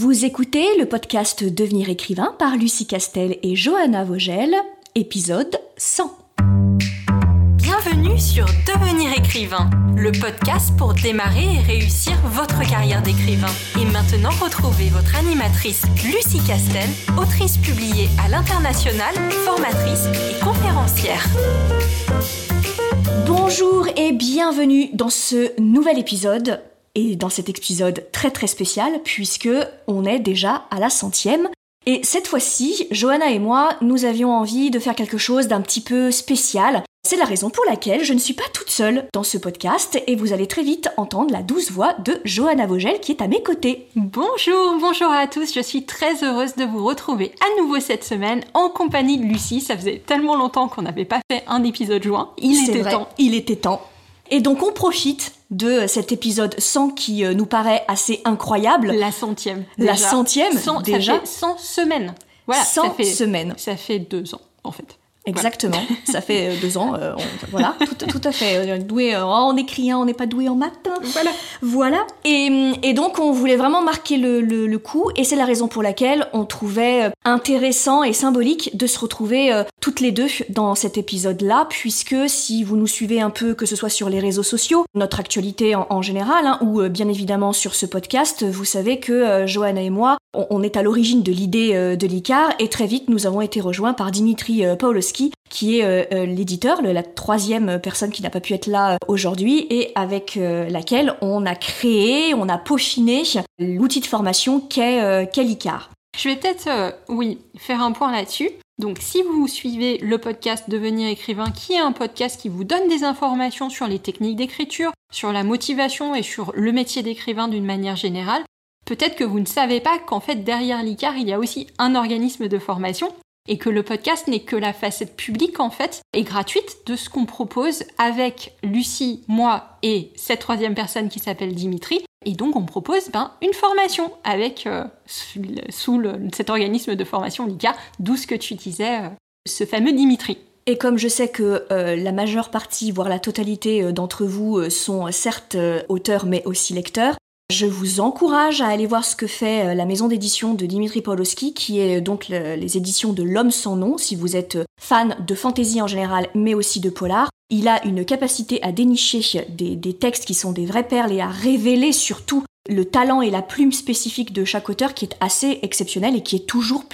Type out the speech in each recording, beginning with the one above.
Vous écoutez le podcast Devenir écrivain par Lucie Castel et Johanna Vogel, épisode 100. Bienvenue sur Devenir écrivain, le podcast pour démarrer et réussir votre carrière d'écrivain. Et maintenant, retrouvez votre animatrice Lucie Castel, autrice publiée à l'international, formatrice et conférencière. Bonjour et bienvenue dans ce nouvel épisode et dans cet épisode très très spécial puisque on est déjà à la centième. Et cette fois-ci, Johanna et moi, nous avions envie de faire quelque chose d'un petit peu spécial. C'est la raison pour laquelle je ne suis pas toute seule dans ce podcast et vous allez très vite entendre la douce voix de Johanna Vogel qui est à mes côtés. Bonjour, bonjour à tous, je suis très heureuse de vous retrouver à nouveau cette semaine en compagnie de Lucie. Ça faisait tellement longtemps qu'on n'avait pas fait un épisode joint. Il était temps. Il était temps. Et donc on profite de cet épisode 100 qui euh, nous paraît assez incroyable. La centième. La centième, déjà. Ça fait 100 semaines. Voilà, 100 ça fait, semaines. Ça fait deux ans, en fait. Exactement, ça fait euh, deux ans, euh, on- voilà, tout, tout à fait. Euh, Doué euh, en écrit, hein, on n'est pas doué en maths. Voilà. Voilà. Et, et donc on voulait vraiment marquer le, le- le coup, et c'est la raison pour laquelle on trouvait intéressant et symbolique de se retrouver euh, toutes les deux dans cet épisode-là, puisque si vous nous suivez un peu, que ce soit sur les réseaux sociaux, notre actualité en, en général, hein, ou bien évidemment sur ce podcast, vous savez que Johanna et moi, on, on est à l'origine de l'idée de l'ICAR, et très vite nous avons été rejoints par Dimitri euh, Qui est euh, euh, l'éditeur, la troisième personne qui n'a pas pu être là euh, aujourd'hui, et avec laquelle on a créé, on a peaufiné l'outil de formation qu'est euh. Je vais peut-être, oui, faire un point là-dessus. Donc, si vous suivez le podcast Devenir écrivain, qui est un podcast qui vous donne des informations sur les techniques d'écriture, sur la motivation et sur le métier d'écrivain d'une manière générale, peut-être que vous ne savez pas qu'en fait, derrière l'ICAR, il y a aussi un organisme de formation et que le podcast n'est que la facette publique en fait et gratuite de ce qu'on propose avec Lucie, moi et cette troisième personne qui s'appelle Dimitri. Et donc on propose ben, une formation avec euh, sous, cet organisme de formation l'ICA, d'où ce que tu disais, euh, ce fameux Dimitri. Et comme je sais que euh, la majeure partie, voire la totalité d'entre vous sont certes auteurs mais aussi lecteurs, je vous encourage à aller voir ce que fait euh, la maison d'édition de Dimitri Pawlowski, qui est euh, donc le- les éditions de L'Homme sans nom, si vous êtes euh, fan de fantasy en général, mais aussi de polar. Il a une capacité à dénicher des, textes qui sont des vraies perles et à révéler surtout le talent et la plume spécifique de chaque auteur qui est assez exceptionnel et qui est toujours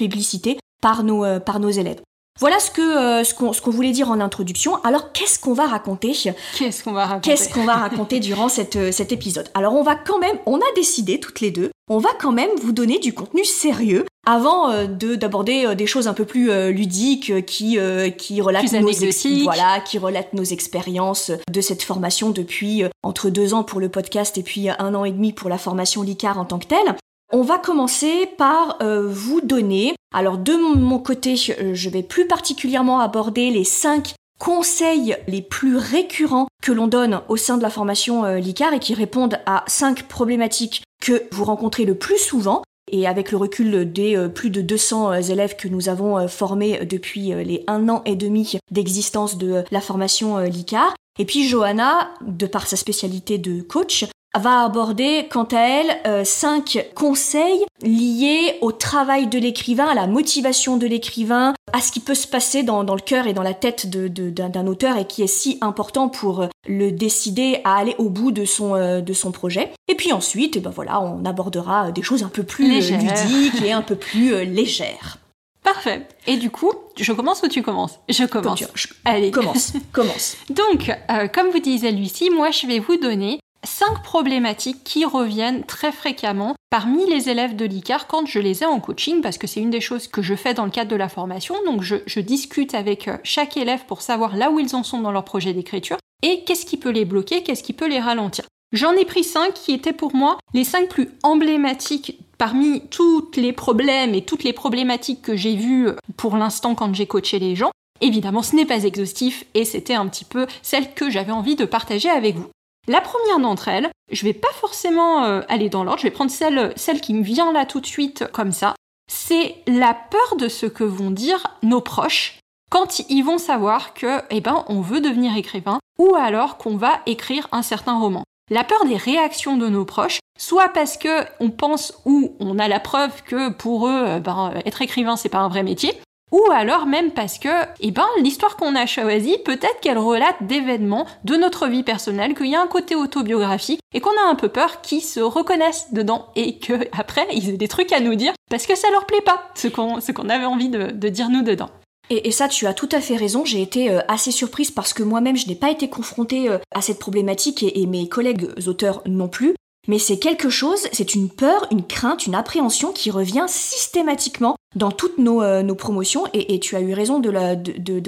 euh, par nos élèves. Voilà ce que euh, ce qu'on ce qu'on voulait dire en introduction. Alors qu'est-ce qu'on va raconter? Qu'est-ce qu'on va raconter? Qu'est-ce qu'on va raconter durant cette, euh, cet épisode? Alors on va quand même, on a décidé toutes les deux, on va quand même vous donner du contenu sérieux avant euh, de d'aborder euh, des choses un peu plus ludiques qui qui relatent Plus nos ex- voilà, qui relatent nos expériences de cette formation depuis entre deux ans pour le podcast et puis un an et demi pour la formation LICAR en tant que telle. On va commencer par euh, vous donner, alors de mon côté, je vais plus particulièrement aborder les cinq conseils les plus récurrents que l'on donne au sein de la formation euh, LICAR et qui répondent à cinq problématiques que vous rencontrez le plus souvent. Et avec le recul des euh, plus de 200 euh, élèves que nous avons formés depuis les un an et demi d'existence de la formation LICAR. Et puis Johanna, de par sa spécialité de coach, va aborder quant à elle euh, cinq conseils liés au travail de l'écrivain, à la motivation de l'écrivain, à ce qui peut se passer dans, dans le cœur et dans la tête de- de- d'un d'un auteur et qui est si important pour euh, le décider à aller au bout de son, euh, de son projet. Et puis ensuite, eh ben voilà, on abordera des choses un peu plus Légères. ludiques et un peu plus euh, légères. Parfait. Et du coup, je commence ou tu commences? Je Comme commence. tu- je- Allez. Commence, commence. Donc, euh, comme vous disait Lucie, moi je vais vous donner cinq problématiques qui reviennent très fréquemment parmi les élèves de l'ICAR quand je les ai en coaching, parce que c'est une des choses que je fais dans le cadre de la formation. Donc, je, discute avec euh, chaque élève pour savoir là où ils en sont dans leur projet d'écriture et qu'est-ce qui peut les bloquer, qu'est-ce qui peut les ralentir. J'en ai pris cinq qui étaient pour moi les cinq plus emblématiques parmi tous les problèmes et toutes les problématiques que j'ai vues pour l'instant quand j'ai coaché les gens. Évidemment, ce n'est pas exhaustif et c'était un petit peu celle que j'avais envie de partager avec vous. La première d'entre elles, je vais pas forcément euh, aller dans l'ordre, je vais prendre celle, celle qui me vient là tout de suite comme ça. C'est la peur de ce que vont dire nos proches quand ils vont savoir que, eh ben, on veut devenir écrivain ou alors qu'on va écrire un certain roman. La peur des réactions de nos proches, soit parce que on pense ou on a la preuve que pour eux, euh, ben, être écrivain c'est pas un vrai métier, ou alors même parce que, eh ben, l'histoire qu'on a choisie, peut-être qu'elle relate d'événements de notre vie personnelle, qu'il y a un côté autobiographique et qu'on a un peu peur qu'ils se reconnaissent dedans et que après ils aient des trucs à nous dire parce que ça leur plaît pas ce qu'on avait envie de, dire nous dedans. Et, ça, tu as tout à fait raison. J'ai été euh, assez surprise parce que moi-même, je n'ai pas été confrontée euh, à cette problématique et, mes collègues auteurs non plus. Mais c'est quelque chose, c'est une peur, une crainte, une appréhension qui revient systématiquement dans toutes nos, euh, nos promotions et, tu as eu raison de,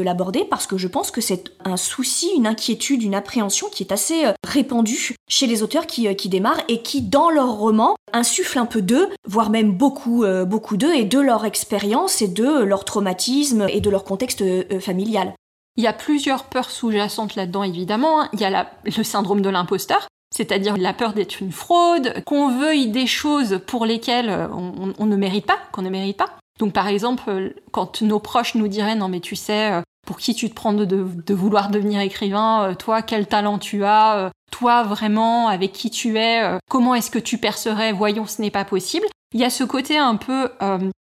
l'aborder parce que je pense que c'est un souci, une inquiétude, une appréhension qui est assez euh, répandue chez les auteurs qui, euh, qui démarrent et qui, dans leurs romans, insufflent un peu d'eux, voire même beaucoup, beaucoup d'eux et de leur expérience et de leur traumatisme et de leur contexte familial. Il y a plusieurs peurs sous-jacentes là-dedans, évidemment. Hein. Il y a le syndrome de l'imposteur, c'est-à-dire la peur d'être une fraude, qu'on veuille des choses pour lesquelles on, on ne mérite pas, qu'on ne mérite pas. Donc par exemple, quand nos proches nous diraient non mais tu sais, euh, pour qui tu te prends de, vouloir devenir écrivain, euh, toi quel talent tu as, euh, toi vraiment avec qui tu es, comment est-ce que tu percerais, voyons ce n'est pas possible. Il y a ce côté un peu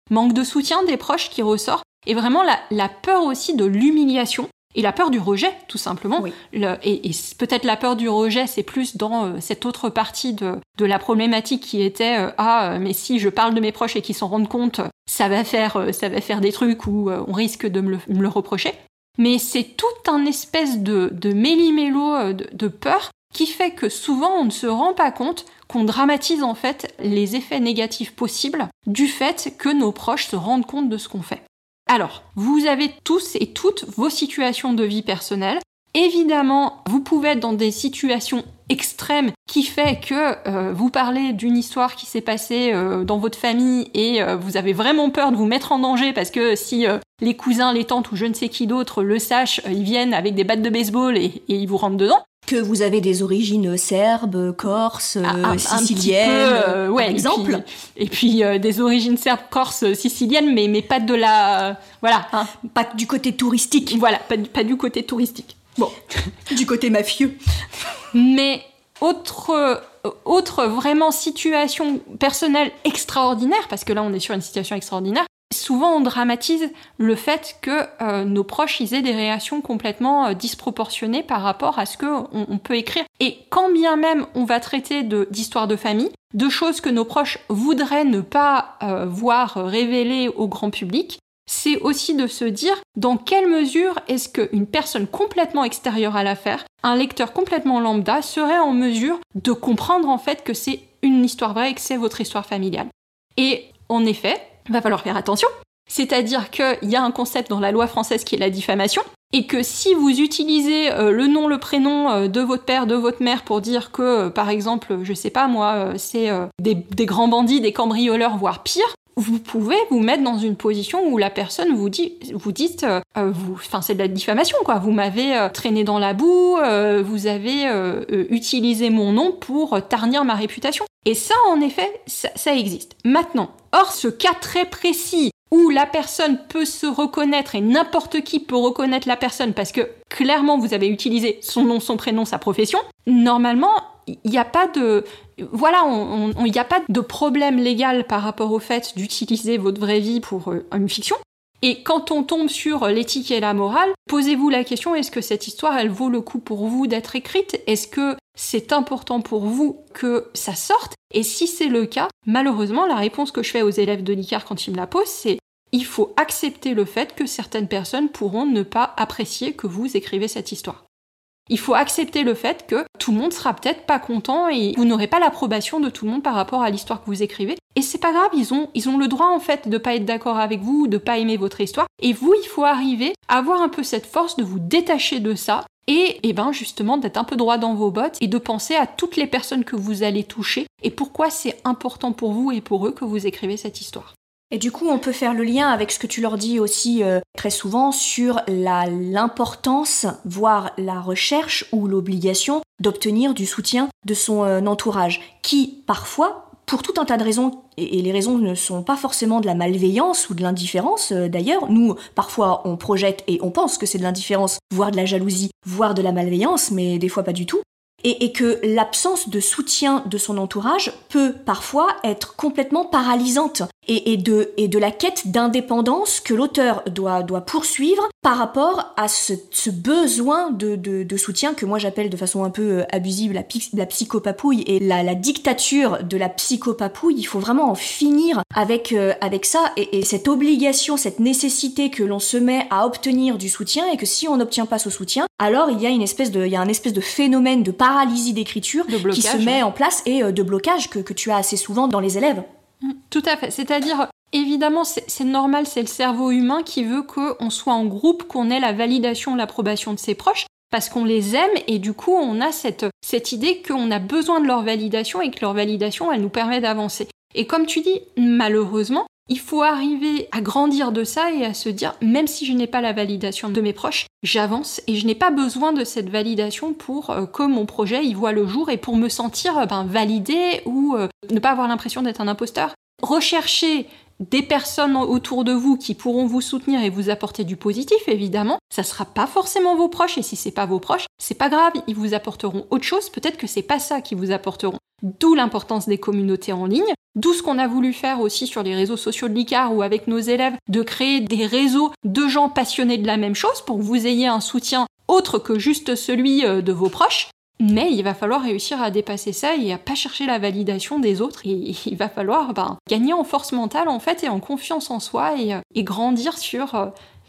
manque de soutien des proches qui ressort et vraiment la peur aussi de l'humiliation et la peur du rejet, tout simplement. et, peut-être la peur du rejet, c'est plus dans euh, cette autre partie de, de, la problématique qui était euh, ah euh, mais si je parle de mes proches et qu'ils s'en rendent compte, ça va faire ça va faire des trucs où on risque de me le, reprocher. Mais c'est tout un espèce de, de méli-mélo de, de peur qui fait que souvent on ne se rend pas compte qu'on dramatise en fait les effets négatifs possibles du fait que nos proches se rendent compte de ce qu'on fait. Alors, vous avez tous et toutes vos situations de vie personnelle. Évidemment, vous pouvez être dans des situations extrêmes qui fait que euh, vous parlez d'une histoire qui s'est passée euh, dans votre famille et euh, vous avez vraiment peur de vous mettre en danger parce que si les cousins, les tantes ou je ne sais qui d'autre le sachent, ils viennent avec des battes de baseball et ils vous rentrent dedans que vous avez des origines serbes, corses, ah, siciliennes, euh, ouais, par exemple. Et puis, euh, des origines serbes, corses, siciliennes, mais, mais pas de la... voilà. Hein. Pas du côté touristique. Voilà, pas du, pas du côté touristique. Bon, du côté mafieux. Mais autre, autre vraiment situation personnelle extraordinaire, parce que là on est sur une situation extraordinaire, Souvent, on dramatise le fait que euh, nos proches aient des réactions complètement euh, disproportionnées par rapport à ce qu'on on peut écrire. Et quand bien même on va traiter d'histoires de, famille, de choses que nos proches voudraient ne pas euh, voir révélées au grand public, c'est aussi de se dire dans quelle mesure est-ce qu'une personne complètement extérieure à l'affaire, un lecteur complètement lambda, serait en mesure de comprendre en fait que c'est une histoire vraie et que c'est votre histoire familiale. Et en effet, va falloir faire attention. C'est-à-dire qu'il y a un concept dans la loi française qui est la diffamation, et que si vous utilisez euh, le nom, le prénom euh, de votre père, de votre mère pour dire que, euh, par exemple, je sais pas moi, c'est des, grands bandits, des cambrioleurs, voire pire, vous pouvez vous mettre dans une position où la personne vous dit, vous dites, vous, enfin c'est de la diffamation quoi. Vous m'avez traîné dans la boue, vous avez utilisé mon nom pour tarnir ma réputation. Et ça, en effet, ça existe. Maintenant, Or, ce cas très précis où la personne peut se reconnaître et n'importe qui peut reconnaître la personne parce que clairement vous avez utilisé son nom, son prénom, sa profession, normalement, il n'y a pas de voilà, il n'y a pas de problème légal par rapport au fait d'utiliser votre vraie vie pour euh, une fiction. Et quand on tombe sur l'éthique et la morale, posez-vous la question est-ce que cette histoire elle vaut le coup pour vous d'être écrite? Est-ce que c'est important pour vous que ça sorte? Et si c'est le cas, malheureusement, la réponse que je fais aux élèves de l'ICAR quand ils me la posent, c'est il faut accepter le fait que certaines personnes pourront ne pas apprécier que vous écrivez cette histoire. Il faut accepter le fait que tout le monde sera peut-être pas content et vous n'aurez pas l'approbation de tout le monde par rapport à l'histoire que vous écrivez. Et c'est pas grave, ils ont, ils ont le droit en fait de pas être d'accord avec vous, de pas aimer votre histoire. Et vous, il faut arriver à avoir un peu cette force de vous détacher de ça et, et eh ben justement d'être un peu droit dans vos bottes et de penser à toutes les personnes que vous allez toucher et pourquoi c'est important pour vous et pour eux que vous écrivez cette histoire. Et du coup, on peut faire le lien avec ce que tu leur dis aussi euh, très souvent sur l'importance, voire la recherche ou l'obligation d'obtenir du soutien de son euh, entourage, qui parfois, pour tout un tas de raisons, et, les raisons ne sont pas forcément de la malveillance ou de l'indifférence euh, d'ailleurs, nous parfois on projette et on pense que c'est de l'indifférence, voire de la jalousie, voire de la malveillance, mais des fois pas du tout, et, que l'absence de soutien de son entourage peut parfois être complètement paralysante et, de, et de la quête d'indépendance que l'auteur doit, doit poursuivre par rapport à ce, besoin de, de, soutien que moi j'appelle de façon un peu euh, abusive la, la psychopapouille et la, la, dictature de la psychopapouille. Il faut vraiment en finir avec, euh, avec ça et, cette obligation, cette nécessité que l'on se met à obtenir du soutien et que si on n'obtient pas ce soutien, alors il y a une espèce de, il y a un espèce de phénomène de paralysie d'écriture qui se met en place et euh, de blocage que, que tu as assez souvent dans les élèves. Tout à fait. C'est-à-dire, évidemment, c'est normal, c'est le cerveau humain qui veut qu'on soit en groupe, qu'on ait la validation, l'approbation de ses proches, parce qu'on les aime et du coup, on a cette, cette idée qu'on a besoin de leur validation et que leur validation, elle nous permet d'avancer. Et comme tu dis, malheureusement, il faut arriver à grandir de ça et à se dire, même si je n'ai pas la validation de mes proches, j'avance et je n'ai pas besoin de cette validation pour euh, que mon projet y voit le jour et pour me sentir euh, ben, validé ou euh, ne pas avoir l'impression d'être un imposteur. Rechercher des personnes autour de vous qui pourront vous soutenir et vous apporter du positif, évidemment. Ça sera pas forcément vos proches, et si c'est pas vos proches, c'est pas grave, ils vous apporteront autre chose, peut-être que c'est pas ça qu'ils vous apporteront. D'où l'importance des communautés en ligne, d'où ce qu'on a voulu faire aussi sur les réseaux sociaux de l'ICAR ou avec nos élèves, de créer des réseaux de gens passionnés de la même chose pour que vous ayez un soutien autre que juste celui euh, de vos proches. Mais il va falloir réussir à dépasser ça et à pas chercher la validation des autres. Et il va falloir ben, gagner en force mentale en fait et en confiance en soi et, euh, grandir sur euh,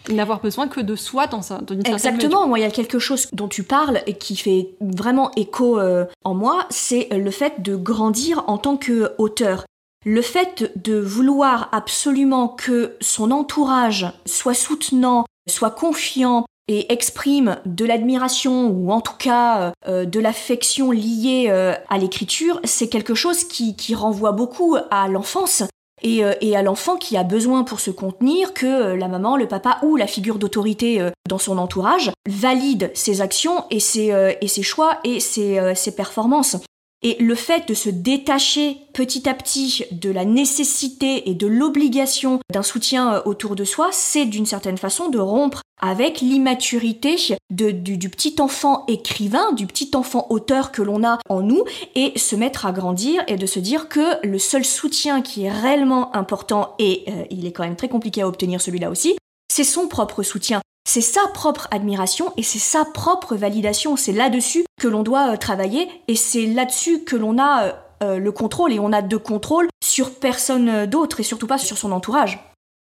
n'avoir besoin que de soi dans, un, une Exactement, moi il y a quelque chose dont tu parles et qui fait vraiment écho euh, en moi, c'est le fait de grandir en tant qu'auteur. Le fait de vouloir absolument que son entourage soit soutenant, soit confiant, et exprime de l'admiration ou en tout cas euh, de l'affection liée euh, à l'écriture, c'est quelque chose qui, renvoie beaucoup à l'enfance et, euh, à l'enfant qui a besoin pour se contenir que la maman, le papa ou la figure d'autorité dans son entourage valide ses actions et ses, choix et ses performances. Et le fait de se détacher petit à petit de la nécessité et de l'obligation d'un soutien euh, autour de soi, c'est d'une certaine façon de rompre avec l'immaturité du, petit enfant écrivain, du petit enfant auteur que l'on a en nous, et se mettre à grandir et de se dire que le seul soutien qui est réellement important, et euh, il est quand même très compliqué à obtenir celui-là aussi, c'est son propre soutien. C'est sa propre admiration et c'est sa propre validation. C'est là-dessus que l'on doit euh, travailler et c'est là-dessus que l'on a euh, euh, le contrôle et on a de contrôle sur personne d'autre et surtout pas sur son entourage.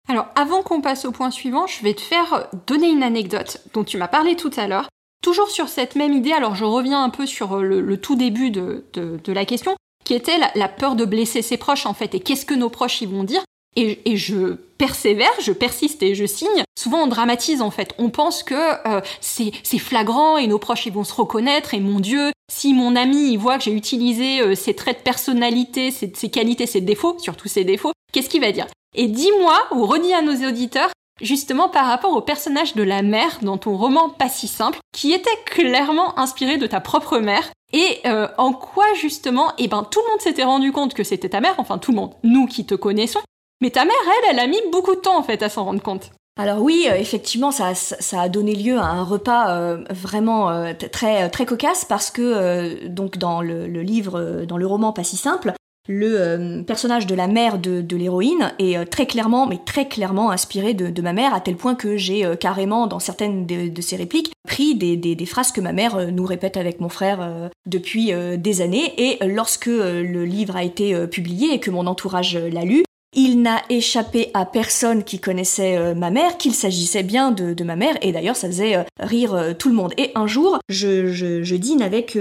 Alors avant qu'on passe au point suivant, je vais te faire donner une anecdote dont tu m'as parlé tout à l'heure. Toujours sur cette même idée, alors je reviens un peu sur le, tout début de, la question, qui était la, peur de blesser ses proches en fait, et qu'est-ce que nos proches y vont dire. Et, je persévère, je persiste et je signe. Souvent on dramatise en fait. On pense que euh, c'est flagrant et nos proches ils vont se reconnaître et mon Dieu, si mon ami il voit que j'ai utilisé euh, ses traits de personnalité, ses, ses qualités, ses défauts, surtout ses défauts, qu'est-ce qu'il va dire? Et dis-moi ou redis à nos auditeurs justement par rapport au personnage de la mère dans ton roman Pas si simple, qui était clairement inspiré de ta propre mère. Et euh, en quoi justement, eh ben tout le monde s'était rendu compte que c'était ta mère, enfin tout le monde, nous qui te connaissons, mais ta mère, elle, elle a mis beaucoup de temps en fait à s'en rendre compte. Alors oui, euh, effectivement, ça, a donné lieu à un repas euh, vraiment euh, très très cocasse parce que donc dans le, livre, dans le roman pas si simple, le personnage de la mère de, l'héroïne est très clairement, mais très clairement inspiré de, ma mère, à tel point que j'ai carrément, dans certaines de, ses répliques, pris des, phrases que ma mère nous répète avec mon frère depuis des années. Et lorsque le livre a été publié et que mon entourage l'a lu, il n'a échappé à personne qui connaissait euh, ma mère qu'il s'agissait bien de, ma mère, et d'ailleurs ça faisait euh, rire euh, tout le monde. Et un jour, je, dîne avec,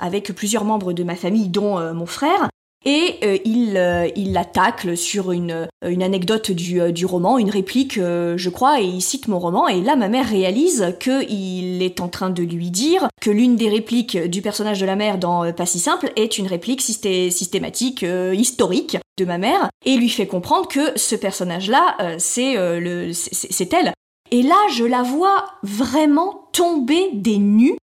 avec plusieurs membres de ma famille, dont mon frère, et il, euh, il la sur une, une anecdote du, du roman, une réplique, je crois, et il cite mon roman. Et là, ma mère réalise qu'il est en train de lui dire que l'une des répliques du personnage de la mère dans Pas si simple est une réplique systématique, historique de ma mère, et lui fait comprendre que ce personnage-là, c'est le, c'est elle. Et là, je la vois vraiment tomber des nues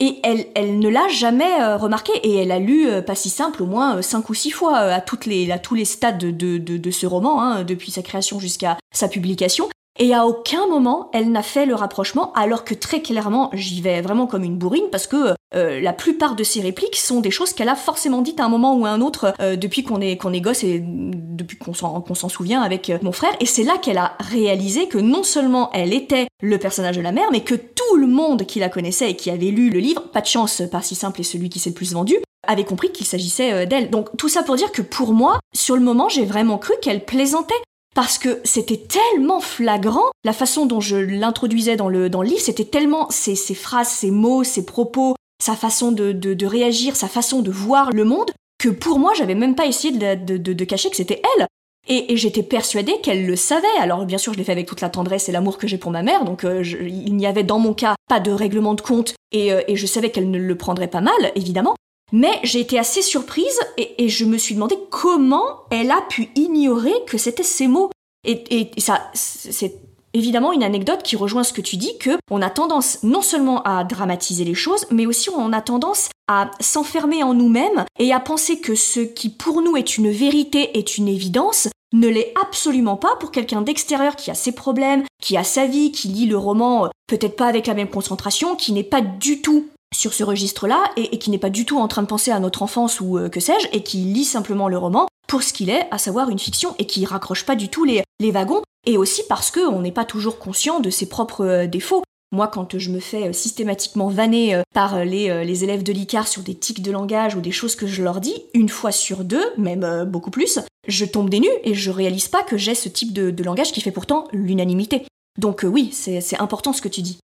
et elle, elle ne l'a jamais euh, remarqué et elle a lu euh, pas si simple au moins euh, cinq ou six fois à toutes les tous les stades de, de, de ce roman hein, depuis sa création jusqu'à sa publication Et à aucun moment, elle n'a fait le rapprochement, alors que très clairement, j'y vais vraiment comme une bourrine, parce que euh, la plupart de ses répliques sont des choses qu'elle a forcément dites à un moment ou à un autre euh, depuis qu'on est, qu'on est gosse et depuis qu'on s'en, qu'on s'en souvient avec euh, mon frère. Et c'est là qu'elle a réalisé que non seulement elle était le personnage de la mère, mais que tout le monde qui la connaissait et qui avait lu le livre, pas de chance, pas si simple et celui qui s'est le plus vendu, avait compris qu'il s'agissait d'elle. Donc tout ça pour dire que pour moi, sur le moment, j'ai vraiment cru qu'elle plaisantait parce que c'était tellement flagrant, la façon dont je l'introduisais dans le, dans livre, c'était tellement ses, phrases, ses mots, ses propos, sa façon de, de, réagir, sa façon de voir le monde, que pour moi, j'avais même pas essayé de, cacher que c'était elle. Et, j'étais persuadée qu'elle le savait. Alors bien sûr, je l'ai fait avec toute la tendresse et l'amour que j'ai pour ma mère, donc euh, il n'y avait dans mon cas pas de règlement de compte, et, euh, et je savais qu'elle ne le prendrait pas mal, évidemment. Mais j'ai été assez surprise et, je me suis demandé comment elle a pu ignorer que c'était ces mots. Et, ça, c'est évidemment une anecdote qui rejoint ce que tu dis, que on a tendance non seulement à dramatiser les choses, mais aussi on a tendance à s'enfermer en nous-mêmes et à penser que ce qui pour nous est une vérité, est une évidence, ne l'est absolument pas pour quelqu'un d'extérieur qui a ses problèmes, qui a sa vie, qui lit le roman euh, peut-être pas avec la même concentration, qui n'est pas du tout sur ce registre-là et, qui n'est pas du tout en train de penser à notre enfance ou euh, que sais-je, et qui lit simplement le roman pour ce qu'il est, à savoir une fiction, et qui raccroche pas du tout les, wagons, et aussi parce qu'on n'est pas toujours conscient de ses propres euh, défauts. Moi, quand je me fais euh, systématiquement vanner par les, élèves de l'ICAR sur des tics de langage ou des choses que je leur dis, une fois sur deux, même beaucoup plus, je tombe des nues et je réalise pas que j'ai ce type de langage qui fait pourtant l'unanimité. Donc oui, c'est important ce que tu dis.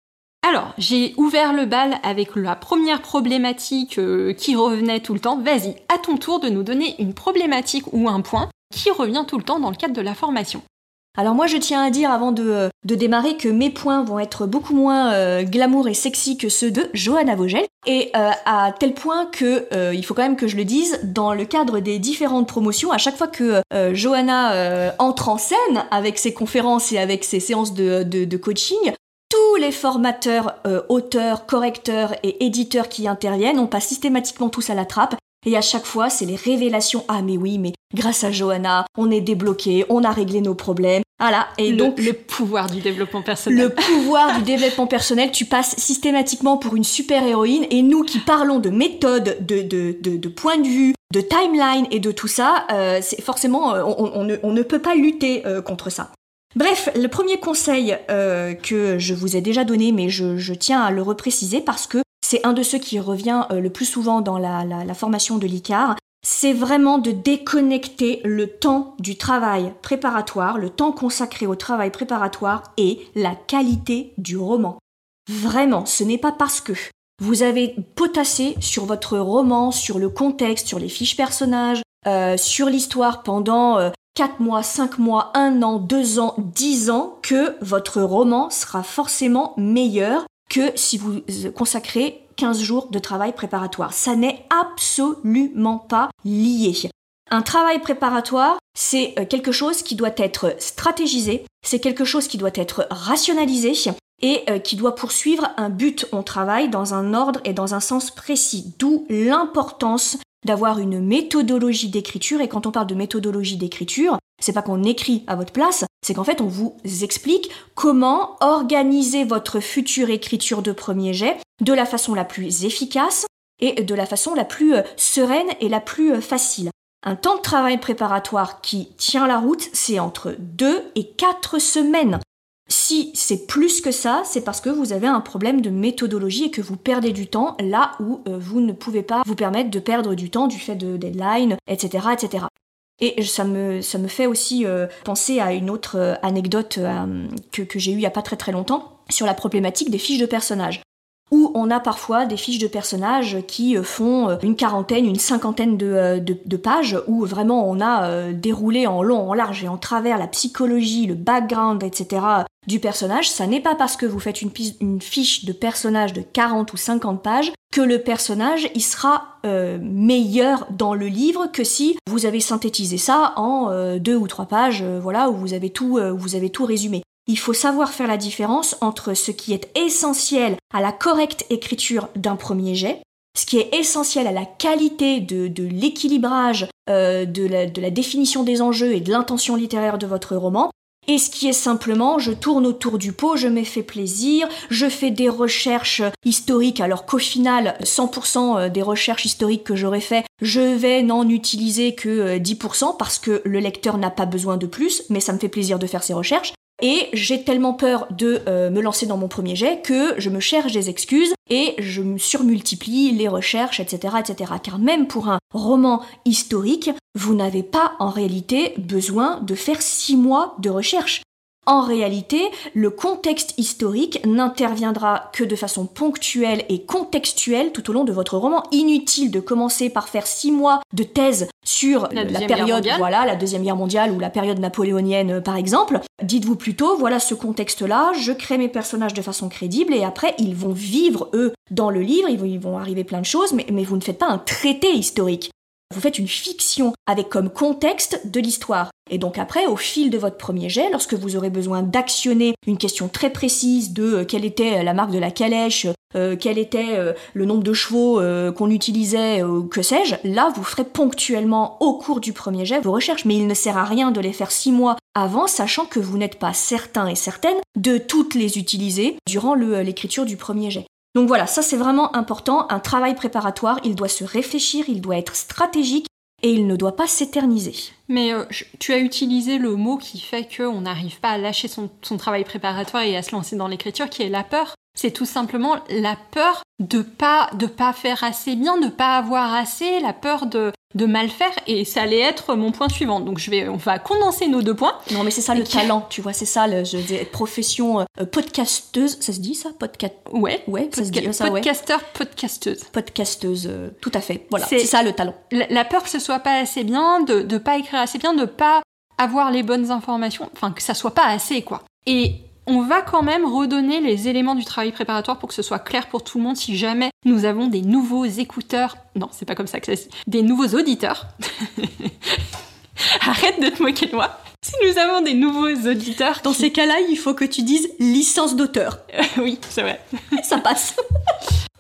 Alors, j'ai ouvert le bal avec la première problématique euh, qui revenait tout le temps. Vas-y, à ton tour de nous donner une problématique ou un point qui revient tout le temps dans le cadre de la formation. Alors moi je tiens à dire avant de, euh, démarrer que mes points vont être beaucoup moins euh, glamour et sexy que ceux de Johanna Vogel et à tel point que il faut quand même que je le dise dans le cadre des différentes promotions à chaque fois que Johanna entre en scène avec ses conférences et avec ses séances de coaching tous les formateurs, euh, auteurs, correcteurs et éditeurs qui interviennent, on passe systématiquement tous à la trappe. Et à chaque fois, c'est les révélations. Ah mais oui, mais grâce à Johanna, on est débloqué, on a réglé nos problèmes. Voilà. Et donc le pouvoir du développement personnel. Le pouvoir du développement personnel, tu passes systématiquement pour une super héroïne. Et nous qui parlons de méthode, de, de, de, point de vue, de timeline et de tout ça, euh, c'est forcément, euh, on, ne, peut pas lutter contre ça. Bref, le premier conseil euh, que je vous ai déjà donné, mais je, tiens à le repréciser parce que c'est un de ceux qui revient euh, le plus souvent dans la, formation de l'ICAR, c'est vraiment de déconnecter le temps du travail préparatoire, le temps consacré au travail préparatoire et la qualité du roman. Vraiment, ce n'est pas parce que vous avez potassé sur votre roman, sur le contexte, sur les fiches personnages, euh, sur l'histoire pendant 4 mois, 5 mois, 1 an, 2 ans, 10 ans que votre roman sera forcément meilleur que si vous consacrez 15 jours de travail préparatoire. Ça n'est absolument pas lié. Un travail préparatoire, c'est euh, quelque chose qui doit être stratégisé, c'est quelque chose qui doit être rationalisé et euh, qui doit poursuivre un but. On travaille dans un ordre et dans un sens précis, d'où l'importance d'avoir une méthodologie d'écriture. Et quand on parle de méthodologie d'écriture, c'est pas qu'on écrit à votre place, c'est qu'en fait on vous explique comment organiser votre future écriture de premier jet de la façon la plus efficace et de la façon la plus euh, sereine et la plus euh, facile. Un temps de travail préparatoire qui tient la route, c'est entre 2 et 4 semaines. Si c'est plus que ça, c'est parce que vous avez un problème de méthodologie et que vous perdez du temps là où euh, vous ne pouvez pas vous permettre de perdre du temps du fait de deadline, etc. etc. Et ça me, fait aussi euh, penser à une autre euh, anecdote que, que j'ai eue il n'y a pas très très longtemps sur la problématique des fiches de personnages où on a parfois des fiches de personnages qui euh, font euh, une quarantaine, une cinquantaine euh, de, pages, où vraiment on a déroulé en long, en large et en travers la psychologie, le background, etc. du personnage. Ça n'est pas parce que vous faites une, fiche de personnage de 40 ou 50 pages que le personnage il sera meilleur dans le livre que si vous avez synthétisé ça en deux ou trois pages, voilà, où vous avez tout résumé. Il faut savoir faire la différence entre ce qui est essentiel à la correcte écriture d'un premier jet, ce qui est essentiel à la qualité de, l'équilibrage, euh, de, la, définition des enjeux et de l'intention littéraire de votre roman, et ce qui est simplement je tourne autour du pot, je me fais plaisir, je fais des recherches historiques alors qu'au final 100% euh, des recherches historiques que j'aurais fait, je vais n'en utiliser que 10% euh, parce que le lecteur n'a pas besoin de plus, mais ça me fait plaisir de faire ces recherches. Et j'ai tellement peur de euh, me lancer dans mon premier jet que je me cherche des excuses et je me surmultiplie les recherches, etc., etc. Car même pour un roman historique, vous n'avez pas en réalité besoin de faire six mois de recherche. En réalité, le contexte historique n'interviendra que de façon ponctuelle et contextuelle tout au long de votre roman. Inutile de commencer par faire six mois de thèse sur la, période, voilà, la deuxième guerre mondiale ou la période napoléonienne euh, par exemple. Dites-vous plutôt, voilà ce contexte-là, je crée mes personnages de façon crédible et après ils vont vivre eux dans le livre, ils vont, arriver plein de choses, mais, mais vous ne faites pas un traité historique. Vous faites une fiction avec comme contexte de l'histoire. Et donc après, au fil de votre premier jet, lorsque vous aurez besoin d'actionner une question très précise de euh, quelle était la marque de la calèche, euh, quel était euh, le nombre de chevaux qu'on utilisait, que sais-je, là vous ferez ponctuellement au cours du premier jet vos recherches. Mais il ne sert à rien de les faire six mois avant, sachant que vous n'êtes pas certain et certaine de toutes les utiliser durant l'écriture du premier jet. Donc voilà, ça c'est vraiment important. Un travail préparatoire, il doit se réfléchir, il doit être stratégique et il ne doit pas s'éterniser. Mais euh, tu as utilisé le mot qui fait qu'on n'arrive pas à lâcher son, travail préparatoire et à se lancer dans l'écriture, qui est la peur. C'est tout simplement la peur de pas de pas faire assez bien, de pas avoir assez, la peur de de mal faire et ça allait être mon point suivant. Donc je vais, on va condenser nos deux points. Non mais c'est ça le talent, tu vois, c'est ça, le, je dis, profession euh, podcasteuse, ça se dit ça, podcast. Ouais, ouais, ça se dit ça, Podcasteur, podcasteuse. Podcasteuse, euh, tout à fait. Voilà, c'est ça le talent. La, peur que ce soit pas assez bien, de de pas écrire assez bien, de pas avoir les bonnes informations, enfin que ça soit pas assez quoi. Et on va quand même redonner les éléments du travail préparatoire pour que ce soit clair pour tout le monde si jamais nous avons des nouveaux écouteurs. Non, c'est pas comme ça que ça se dit. Des nouveaux auditeurs. Arrête de te moquer de moi. Si nous avons des nouveaux auditeurs. Dans ces cas-là, il faut que tu dises licence d'auteur. oui, c'est vrai. ça passe.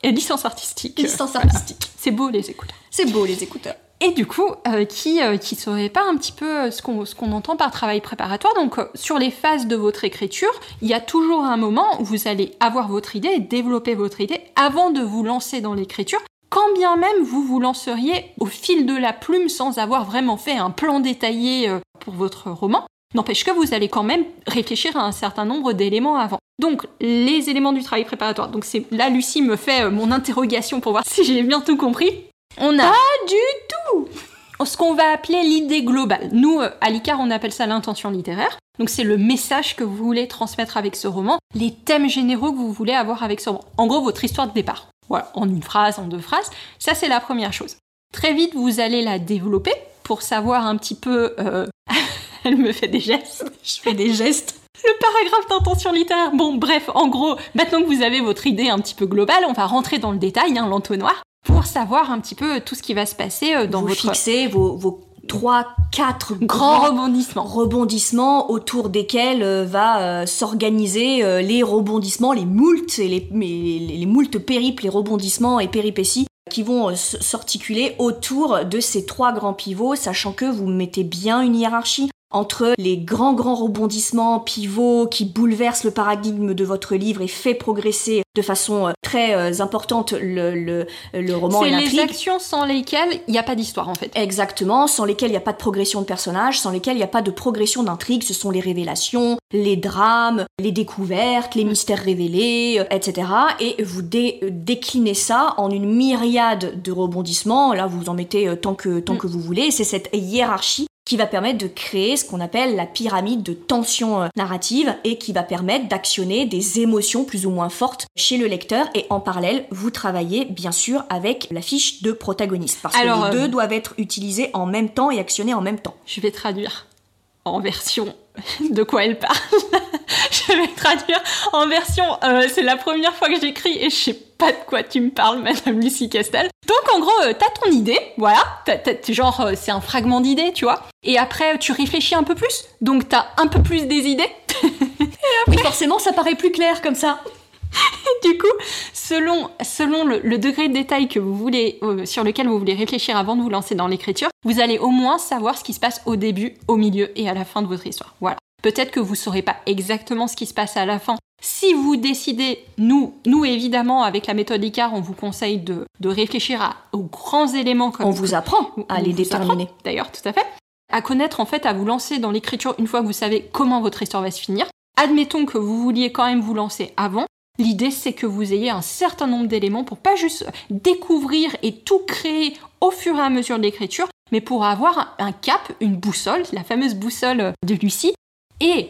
Et licence artistique. Licence artistique. C'est beau les écouteurs. C'est beau les écouteurs. Et du coup, euh, qui ne euh, saurait pas un petit peu euh, ce qu'on ce qu'on entend par travail préparatoire Donc, sur les phases de votre écriture, il y a toujours un moment où vous allez avoir votre idée développer votre idée avant de vous lancer dans l'écriture. Quand bien même vous vous lanceriez au fil de la plume sans avoir vraiment fait un plan détaillé pour votre roman, n'empêche que vous allez quand même réfléchir à un certain nombre d'éléments avant. Donc, les éléments du travail préparatoire. Donc, c'est là, Lucie me fait mon interrogation pour voir si j'ai bien tout compris. On a... Pas du tout Ce qu'on va appeler l'idée globale. Nous, euh, à l'ICAR, on appelle ça l'intention littéraire. Donc c'est le message que vous voulez transmettre avec ce roman, les thèmes généraux que vous voulez avoir avec ce roman. En gros, votre histoire de départ. Voilà, en une phrase, en deux phrases. Ça, c'est la première chose. Très vite, vous allez la développer pour savoir un petit peu... Euh, Elle me fait des gestes. Je fais des gestes. Le paragraphe d'intention littéraire. Bon, bref, en gros, maintenant que vous avez votre idée un petit peu globale, on va rentrer dans le détail, hein, l'entonnoir pour savoir un petit peu tout ce qui va se passer euh, dans vous votre... fixez vos, vos 3, 4 grands, rebondissements. rebondissements autour desquels euh, va euh, s'organiser les rebondissements, les moultes, et les, les, les moultes périples, les rebondissements et péripéties qui vont s'articuler autour de ces trois grands pivots, sachant que vous mettez bien une hiérarchie entre les grands grands rebondissements pivots qui bouleversent le paradigme de votre livre et fait progresser de façon euh, très euh, importante le, le, le roman et l'intrigue. C'est les actions sans lesquelles il n'y a pas d'histoire en fait. Exactement, sans lesquelles il n'y a pas de progression de personnage, sans lesquelles il n'y a pas de progression d'intrigue. Ce sont les révélations, les drames, les découvertes, les mystères révélés, euh, etc. Et vous déclinez ça en une myriade de rebondissements. Là, vous en mettez tant que, tant mm. que vous voulez. C'est cette hiérarchie qui va permettre de créer ce qu'on appelle la pyramide de tension euh, narrative et qui va permettre d'actionner des émotions plus ou moins fortes chez le lecteur et en parallèle vous travaillez bien sûr avec la fiche de protagoniste parce que les euh, deux doivent être utilisés en même temps et actionnés en même temps. Je vais traduire en version de quoi elle parle. je vais traduire en version euh, c'est la première fois que j'écris et je sais pas de quoi tu me parles, Madame Lucie Castel. Donc en gros, euh, t'as ton idée, voilà, genre euh, c'est un fragment d'idée, tu vois. Et après, tu réfléchis un peu plus, donc t'as un peu plus des idées. et forcément, ça paraît plus clair comme ça. du coup, selon, selon le, degré de détail que vous voulez, sur lequel vous voulez réfléchir avant de vous lancer dans l'écriture, vous allez au moins savoir ce qui se passe au début, au milieu et à la fin de votre histoire. Voilà. Peut-être que vous saurez pas exactement ce qui se passe à la fin. Si vous décidez, nous, nous évidemment, avec la méthode ICAR, on vous conseille de, réfléchir aux grands éléments comme on vous apprend à les déterminer. D'ailleurs, tout à fait. À connaître, en fait, à vous lancer dans l'écriture une fois que vous savez comment votre histoire va se finir. Admettons que vous vouliez quand même vous lancer avant. L'idée, c'est que vous ayez un certain nombre d'éléments pour pas juste découvrir et tout créer au fur et à mesure de l'écriture, mais pour avoir un cap, une boussole, la fameuse boussole de Lucie. Et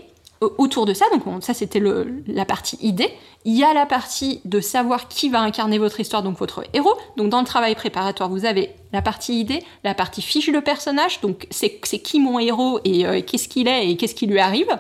autour de ça, donc ça c'était la partie idée, il y a la partie de savoir qui va incarner votre histoire, donc votre héros. Donc dans le travail préparatoire, vous avez la partie idée, la partie fiche de personnage, donc c'est qui mon héros et euh, qu'est-ce qu'il est et qu'est-ce qui lui arrive.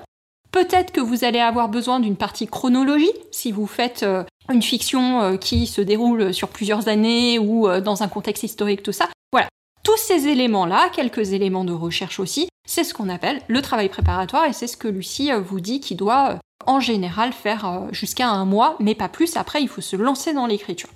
Peut-être que vous allez avoir besoin d'une partie chronologie si vous faites euh, une fiction euh, qui se déroule sur plusieurs années ou dans un contexte historique, tout ça. Voilà. Tous ces éléments-là, quelques éléments de recherche aussi, c'est ce qu'on appelle le travail préparatoire et c'est ce que Lucie euh, vous dit qu'il doit euh, en général faire euh, jusqu'à un mois, mais pas plus. Après, il faut se lancer dans l'écriture.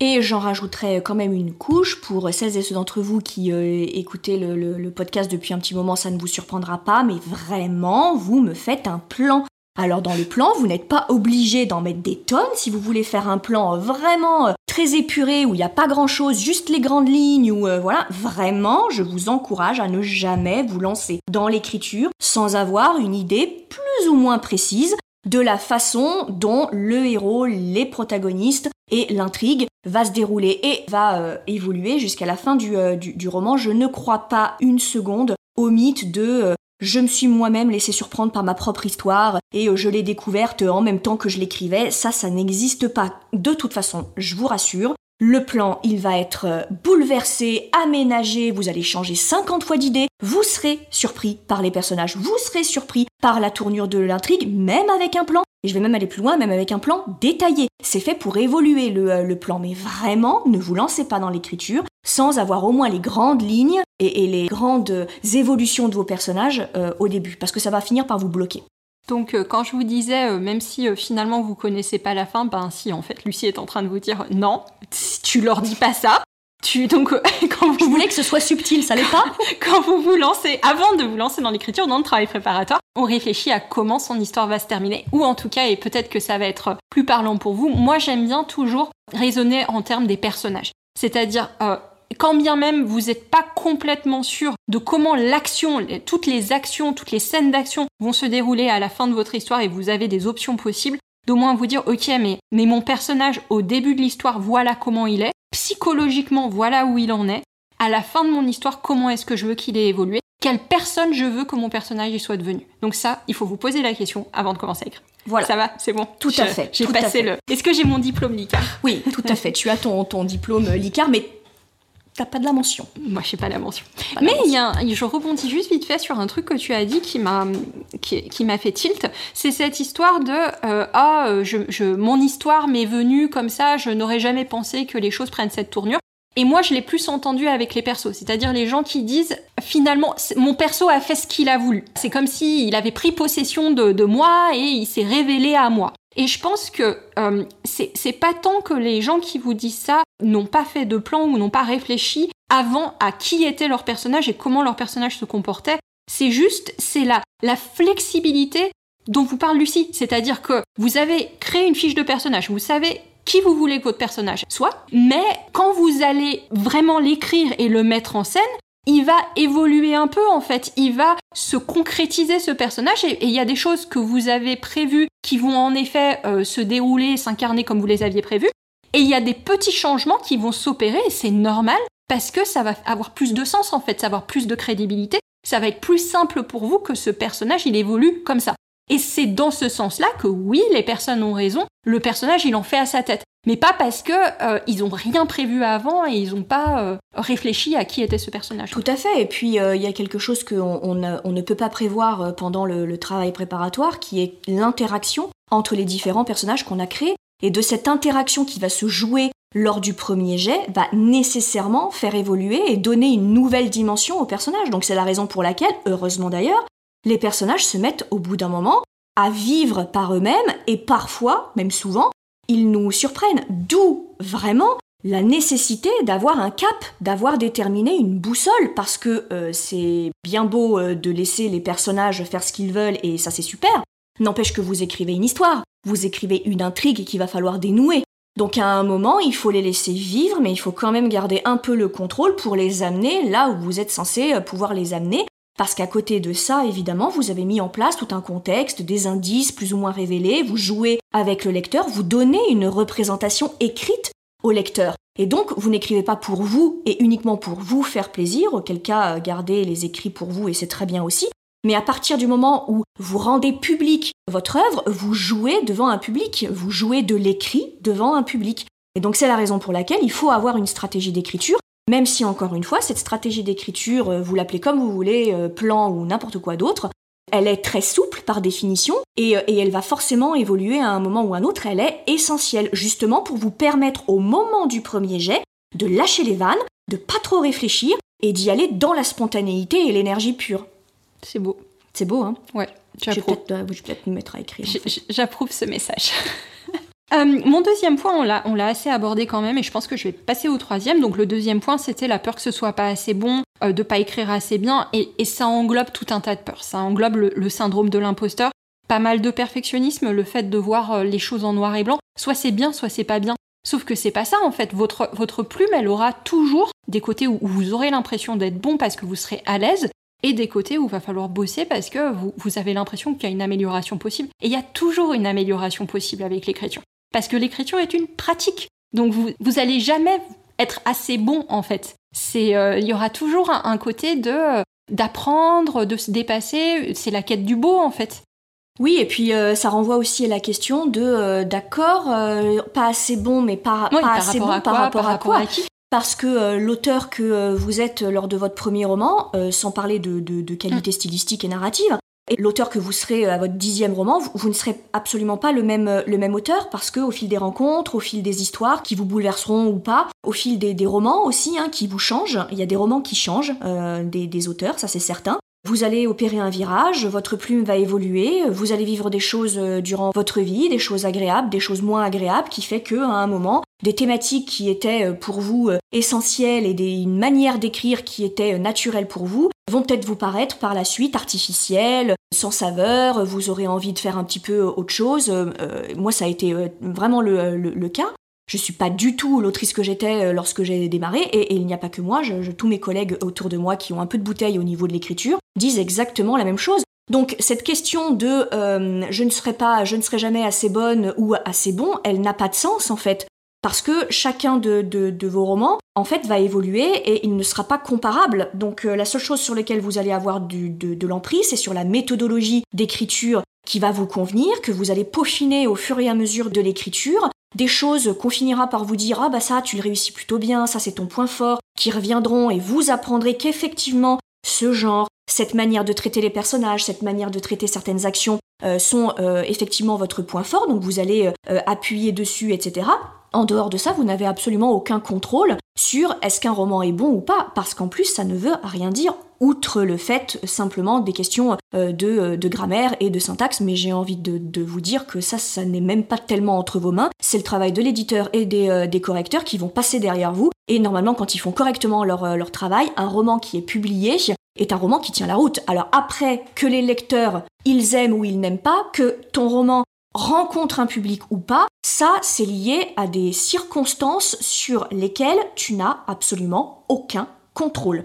Et j'en rajouterai quand même une couche pour celles et ceux d'entre vous qui écoutez le, podcast depuis un petit moment, ça ne vous surprendra pas, mais vraiment, vous me faites un plan. Alors dans le plan, vous n'êtes pas obligé d'en mettre des tonnes. Si vous voulez faire un plan vraiment euh, très épuré où il n'y a pas grand-chose, juste les grandes lignes ou euh, voilà, vraiment, je vous encourage à ne jamais vous lancer dans l'écriture sans avoir une idée plus ou moins précise de la façon dont le héros, les protagonistes et l'intrigue va se dérouler et va euh, évoluer jusqu'à la fin du, du, roman. Je ne crois pas une seconde au mythe de je me suis moi-même laissé surprendre par ma propre histoire et euh, je l'ai découverte en même temps que je l'écrivais. Ça, ça n'existe pas. De toute façon, je vous rassure, le plan, il va être euh, bouleversé, aménagé, vous allez changer 50 fois d'idées, vous serez surpris par les personnages, vous serez surpris par la tournure de l'intrigue, même avec un plan. Et je vais même aller plus loin, même avec un plan détaillé. C'est fait pour évoluer le, euh, plan, mais vraiment, ne vous lancez pas dans l'écriture sans avoir au moins les grandes lignes et, les grandes évolutions de vos personnages euh, au début, parce que ça va finir par vous bloquer. Donc euh, quand je vous disais, euh, même si finalement vous connaissez pas la fin, ben si en fait Lucie est en train de vous dire non, tu leur dis pas ça. Tu, donc quand vous je voulais que ce soit subtil, ça l'est pas Quand vous vous lancez, avant de vous lancer dans l'écriture, dans le travail préparatoire, on réfléchit à comment son histoire va se terminer, ou en tout cas, et peut-être que ça va être plus parlant pour vous. Moi, j'aime bien toujours raisonner en termes des personnages. C'est-à-dire, quand bien même vous n'êtes pas complètement sûr de comment l'action, toutes les actions, toutes les scènes d'action vont se dérouler à la fin de votre histoire et vous avez des options possibles, d'au moins vous dire ok mais, mais mon personnage au début de l'histoire voilà comment il est, psychologiquement voilà où il en est, à la fin de mon histoire comment est-ce que je veux qu'il ait évolué, quelle personne je veux que mon personnage y soit devenu? Donc ça, il faut vous poser la question avant de commencer à écrire. Voilà. Ça va, c'est bon? Tout à fait. J'ai passé le. Est-ce que j'ai mon diplôme Licard? Oui, tout à fait. tu as ton, ton diplôme Licard, mais T'as pas de la mention. Moi, je sais pas la mention. Mais il y a je rebondis juste vite fait sur un truc que tu as dit qui m'a qui, m'a fait tilt. C'est cette histoire de euh, ah euh, je, je, mon histoire m'est venue comme ça. Je n'aurais jamais pensé que les choses prennent cette tournure. Et moi, je l'ai plus entendu avec les persos, c'est-à-dire les gens qui disent finalement, mon perso a fait ce qu'il a voulu. C'est comme s'il il avait pris possession de, de moi et il s'est révélé à moi. Et je pense que euh, c'est pas tant que les gens qui vous disent ça n'ont pas fait de plan ou n'ont pas réfléchi avant à qui était leur personnage et comment leur personnage se comportait. C'est juste, c'est la, la flexibilité dont vous parle Lucie. C'est-à-dire que vous avez créé une fiche de personnage, vous savez qui vous voulez que votre personnage soit, mais quand vous allez vraiment l'écrire et le mettre en scène, il va évoluer un peu en fait, il va se concrétiser ce personnage et il y a des choses que vous avez prévues qui vont en effet euh, se dérouler, s'incarner comme vous les aviez prévues et il y a des petits changements qui vont s'opérer et c'est normal parce que ça va avoir plus de sens en fait, ça avoir plus de crédibilité, ça va être plus simple pour vous que ce personnage il évolue comme ça. Et c'est dans ce sens-là que oui, les personnes ont raison, le personnage il en fait à sa tête mais pas parce que euh, ils ont rien prévu avant et ils n'ont pas euh, réfléchi à qui était ce personnage. Tout à fait. Et puis euh, il y a quelque chose qu'on on, ne peut pas prévoir pendant le, travail préparatoire, qui est l'interaction entre les différents personnages qu'on a créés. Et de cette interaction qui va se jouer lors du premier jet va nécessairement faire évoluer et donner une nouvelle dimension au personnage. Donc c'est la raison pour laquelle, heureusement d'ailleurs, les personnages se mettent au bout d'un moment à vivre par eux-mêmes et parfois, même souvent, ils nous surprennent. D'où vraiment la nécessité d'avoir un cap, d'avoir déterminé une boussole, parce que euh, c'est bien beau euh, de laisser les personnages faire ce qu'ils veulent, et ça c'est super. N'empêche que vous écrivez une histoire, vous écrivez une intrigue qu'il va falloir dénouer. Donc à un moment, il faut les laisser vivre, mais il faut quand même garder un peu le contrôle pour les amener là où vous êtes censé euh, pouvoir les amener. Parce qu'à côté de ça, évidemment, vous avez mis en place tout un contexte, des indices plus ou moins révélés, vous jouez avec le lecteur, vous donnez une représentation écrite au lecteur. Et donc, vous n'écrivez pas pour vous et uniquement pour vous faire plaisir, auquel cas, euh, gardez les écrits pour vous et c'est très bien aussi. Mais à partir du moment où vous rendez public votre œuvre, vous jouez devant un public, vous jouez de l'écrit devant un public. Et donc c'est la raison pour laquelle il faut avoir une stratégie d'écriture, même si encore une fois, cette stratégie d'écriture, euh, vous l'appelez comme vous voulez, euh, plan ou n'importe quoi d'autre, elle est très souple par définition et, et, elle va forcément évoluer à un moment ou un autre. Elle est essentielle justement pour vous permettre au moment du premier jet de lâcher les vannes, de pas trop réfléchir et d'y aller dans la spontanéité et l'énergie pure. C'est beau. C'est beau, hein Ouais, Je vais peut-être euh, je vais peut-être me mettre à écrire. en fait. J'approuve ce message. Euh, mon deuxième point, on l'a, on l'a assez abordé quand même, et je pense que je vais passer au troisième. Donc le deuxième point, c'était la peur que ce soit pas assez bon, euh, de pas écrire assez bien, et, et ça englobe tout un tas de peurs. Ça englobe le, le syndrome de l'imposteur, pas mal de perfectionnisme, le fait de voir euh, les choses en noir et blanc. Soit c'est bien, soit c'est pas bien. Sauf que c'est pas ça en fait. Votre, votre plume, elle aura toujours des côtés où vous aurez l'impression d'être bon parce que vous serez à l'aise, et des côtés où il va falloir bosser parce que vous, vous avez l'impression qu'il y a une amélioration possible. Et il y a toujours une amélioration possible avec l'écriture. Parce que l'écriture est une pratique. Donc vous, vous allez jamais être assez bon en fait. C'est, euh, il y aura toujours un, un côté de euh, d'apprendre, de se dépasser. C'est la quête du beau en fait. Oui, et puis euh, ça renvoie aussi à la question de euh, d'accord, euh, pas assez bon, mais pas, Oui, pas par assez bon à quoi, par rapport à quoi qui? Parce que euh, l'auteur que euh, vous êtes lors de votre premier roman, euh, sans parler de, de, de qualité stylistique et narrative, et l'auteur que vous serez à votre dixième roman, vous, vous ne serez absolument pas le même, le même auteur parce que au fil des rencontres, au fil des histoires qui vous bouleverseront ou pas, au fil des, des romans aussi hein, qui vous changent, il y a des romans qui changent des, des auteurs, ça c'est certain. Vous allez opérer un virage, votre plume va évoluer, vous allez vivre des choses euh, durant votre vie, des choses agréables, des choses moins agréables, qui fait que à un moment, des thématiques qui étaient euh, pour vous euh, essentielles et des, une d'écrire qui était naturelle pour vous vont peut-être vous paraître par la suite artificielles, sans saveur, vous aurez envie de faire un petit peu autre chose. Moi, ça a été vraiment le cas. Je suis pas du tout l'autrice que j'étais euh, lorsque j'ai démarré, et, il n'y a pas que moi, tous mes collègues autour de moi qui ont un peu de bouteille au niveau de l'écriture disent exactement la même chose. Donc cette question de euh, je ne serai pas, je ne serai jamais assez bonne ou assez bon, elle n'a pas de sens en fait. Parce que chacun de, vos romans, en fait, va évoluer et il ne sera pas comparable. Donc euh, la seule chose sur laquelle vous allez avoir de l'emprise, c'est sur la méthodologie d'écriture qui va vous convenir, que vous allez peaufiner au fur et à mesure de l'écriture. Des choses qu'on finira par vous dire, ah bah ça, tu le réussis plutôt bien, ça c'est ton point fort, qui reviendront et vous apprendrez qu'effectivement, ce genre, cette manière de traiter les personnages, cette manière de traiter certaines actions euh, sont euh, effectivement votre point fort, donc vous allez euh, appuyer dessus, etc. En dehors de ça, vous n'avez absolument aucun contrôle sur est-ce qu'un roman est bon ou pas, parce qu'en plus, ça ne veut rien dire, outre le fait simplement des questions euh, de, euh, de grammaire et de syntaxe, mais j'ai envie de, vous dire que ça, ça n'est même pas tellement entre vos mains, c'est le travail de l'éditeur et des, euh, correcteurs qui vont passer derrière vous, et normalement, quand ils font correctement leur travail, un roman qui est publié est un roman qui tient la route. Alors après, que les lecteurs, ils aiment ou ils n'aiment pas, que ton roman rencontre un public ou pas, ça, c'est lié à des circonstances sur lesquelles tu n'as absolument aucun contrôle.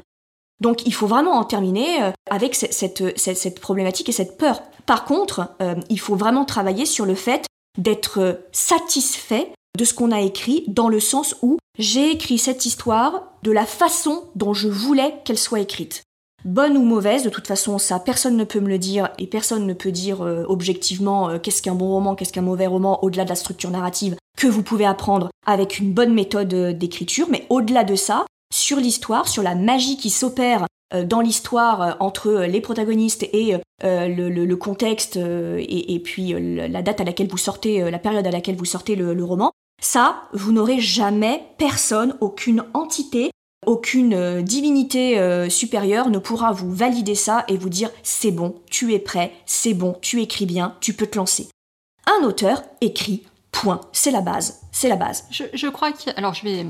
Donc il faut vraiment en terminer euh, avec ce- cette, problématique et cette peur. Par contre, euh, il faut vraiment travailler sur le fait d'être euh, satisfait de ce qu'on a écrit dans le sens où j'ai écrit cette histoire de la façon dont je voulais qu'elle soit écrite. Bonne ou mauvaise, de toute façon, ça personne ne peut me le dire et personne ne peut dire euh, objectivement euh, qu'est-ce qu'un bon roman, qu'est-ce qu'un mauvais roman au-delà de la structure narrative que vous pouvez apprendre avec une bonne méthode euh, d'écriture. Mais au-delà de ça, sur l'histoire, sur la magie qui s'opère euh, dans l'histoire euh, entre euh, les protagonistes et le, contexte et, puis la date à laquelle vous sortez, la période à laquelle vous sortez le, roman, ça, vous n'aurez jamais personne, aucune entité, aucune divinité supérieure ne pourra vous valider ça et vous dire c'est bon, tu es prêt, c'est bon, tu écris bien, tu peux te lancer. Un auteur écrit Point. C'est la base. C'est la base. Je, crois que... Alors, je vais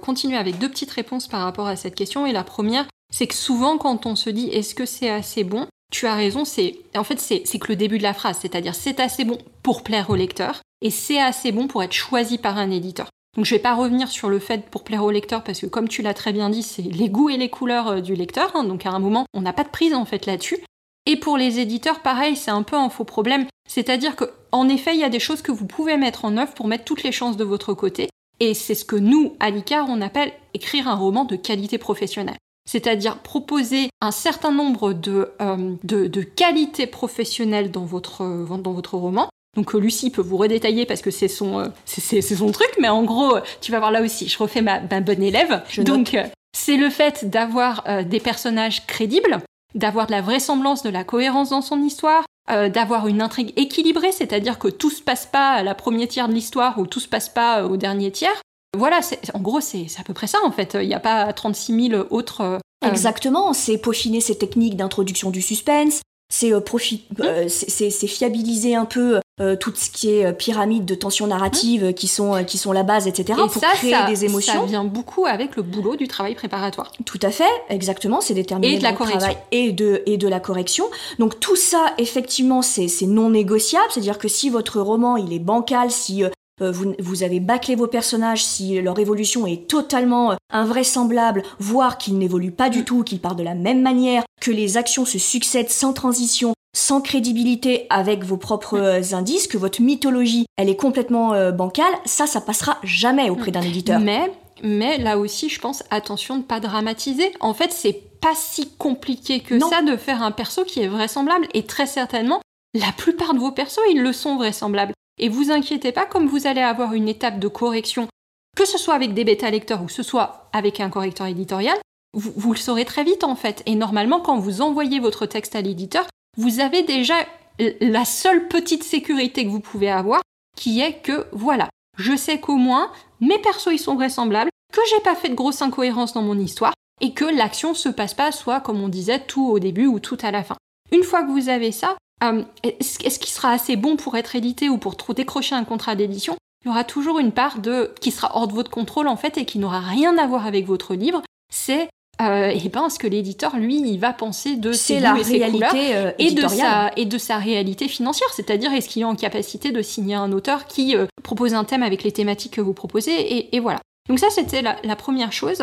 continuer avec deux petites réponses par rapport à cette question. Et la première, c'est que souvent, quand on se dit est-ce que c'est assez bon, tu as raison, c'est en fait c'est que le début de la phrase, c'est-à-dire c'est assez bon pour plaire au lecteur et c'est assez bon pour être choisi par un éditeur. Donc je vais pas revenir sur le fait pour plaire au lecteur parce que comme tu l'as très bien dit, c'est les goûts et les couleurs euh, du lecteur. Hein. donc à un moment, on n'a pas de prise en fait là-dessus. Et pour les éditeurs, pareil, c'est un peu un faux problème. C'est-à-dire que, en effet, il y a des choses que vous pouvez mettre en œuvre pour mettre toutes les chances de votre côté. Et c'est ce que nous, à l'ICAR, on appelle écrire un roman de qualité professionnelle. C'est-à-dire proposer un certain nombre de, euh, de, qualités professionnelles dans votre, dans votre roman, donc euh, Lucie peut vous redétailler parce que c'est son, euh, c'est, son truc, mais en gros, tu vas voir là aussi, je refais ma, bonne élève. Donc euh, c'est le fait d'avoir des personnages crédibles, d'avoir de la vraisemblance, de la cohérence dans son histoire, d'avoir une intrigue équilibrée, c'est-à-dire que tout se passe pas à la première tiers de l'histoire ou tout se passe pas au dernier tiers. Voilà, en gros, c'est, à peu près ça en fait. Il n'y a pas 36 000 autres. Exactement, c'est peaufiner ces techniques d'introduction du suspense, c'est mmh. c'est fiabiliser un peu euh, tout ce qui est euh, pyramide de tension narrative euh, qui sont qui sont la base, etc. Et pour créer des émotions. Ça vient beaucoup avec le boulot du travail préparatoire. Tout à fait, exactement, c'est déterminé et de la correction. travail et de et de la correction. Donc tout ça, effectivement, c'est non négociable. C'est-à-dire que si votre roman il est bancal, si vous, vous, avez bâclé vos personnages, si leur évolution est totalement invraisemblable, voire qu'ils n'évoluent pas du mm. tout, qu'ils partent de la même manière, que les actions se succèdent sans transition, sans crédibilité avec vos propres euh, indices, que votre mythologie, elle est complètement euh, bancale, ça, ça passera jamais auprès d'un éditeur. Mais, mais là aussi, je pense, attention de ne pas dramatiser. En fait, c'est pas si compliqué que ça de faire un perso qui est vraisemblable, et très certainement, la plupart de vos persos, ils le sont vraisemblables. Et vous inquiétez pas, comme vous allez avoir une étape de correction, que ce soit avec des bêta lecteurs ou que ce soit avec un correcteur éditorial, vous, vous, le saurez très vite en fait. Et normalement, quand vous envoyez votre texte à l'éditeur, vous avez déjà la seule petite sécurité que vous pouvez avoir, qui est que, voilà, je sais qu'au moins, mes persos ils sont vraisemblables, que j'ai pas fait de grosses incohérences dans mon histoire, et que l'action se passe pas soit, comme on disait, tout au début ou tout à la fin. Une fois que vous avez ça, euh, est-ce qu'il sera assez bon pour être édité ou pour trop décrocher un contrat d'édition? Il y aura toujours une part de qui sera hors de votre contrôle en fait et qui n'aura rien à voir avec votre livre. C'est euh, et ben ce que l'éditeur lui il va penser de ses la et réalité euh, et de sa et de sa réalité financière. C'est-à-dire est-ce qu'il est en capacité de signer un auteur qui euh, propose un thème avec les thématiques que vous proposez et, voilà. Donc ça c'était la, première chose.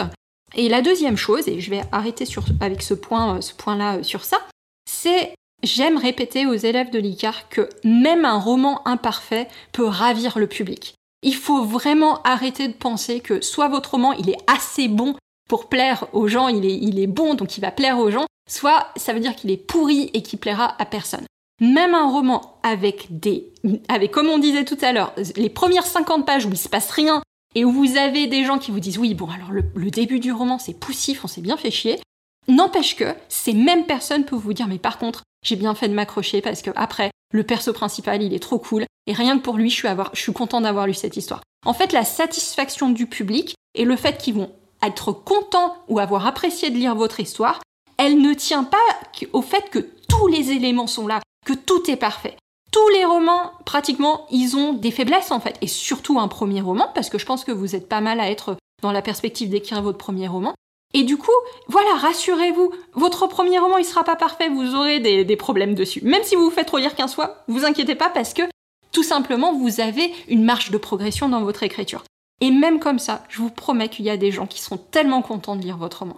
Et la deuxième chose et je vais arrêter sur avec ce point ce point là sur ça c'est J'aime répéter aux élèves de l'ICAR que même un roman imparfait peut ravir le public. Il faut vraiment arrêter de penser que soit votre roman il est assez bon pour plaire aux gens, il est, bon, donc il va plaire aux gens, soit ça veut dire qu'il est pourri et qu'il plaira à personne. Même un roman avec des, avec, comme on disait tout à l'heure, les premières 50 pages où il se passe rien et où vous avez des gens qui vous disent oui, bon, alors le, début du roman c'est poussif, on s'est bien fait chier, n'empêche que ces mêmes personnes peuvent vous dire mais par contre, j'ai bien fait de m'accrocher parce que après, le perso principal, il est trop cool et rien que pour lui, je suis, je suis content d'avoir lu cette histoire. En fait, la satisfaction du public et le fait qu'ils vont être content ou avoir apprécié de lire votre histoire, elle ne tient pas au fait que tous les éléments sont là, que tout est parfait. Tous les romans, pratiquement, ils ont des faiblesses en fait, et surtout un premier roman, parce que je pense que vous êtes pas mal à être dans la perspective d'écrire votre premier roman. Et du coup, voilà, rassurez-vous, votre premier roman, il sera pas parfait, vous aurez des, problèmes dessus. Même si vous vous faites relire 15 fois, vous inquiétez pas parce que tout simplement, vous avez une marge de progression dans votre écriture. Et même comme ça, je vous promets qu'il y a des gens qui seront tellement contents de lire votre roman.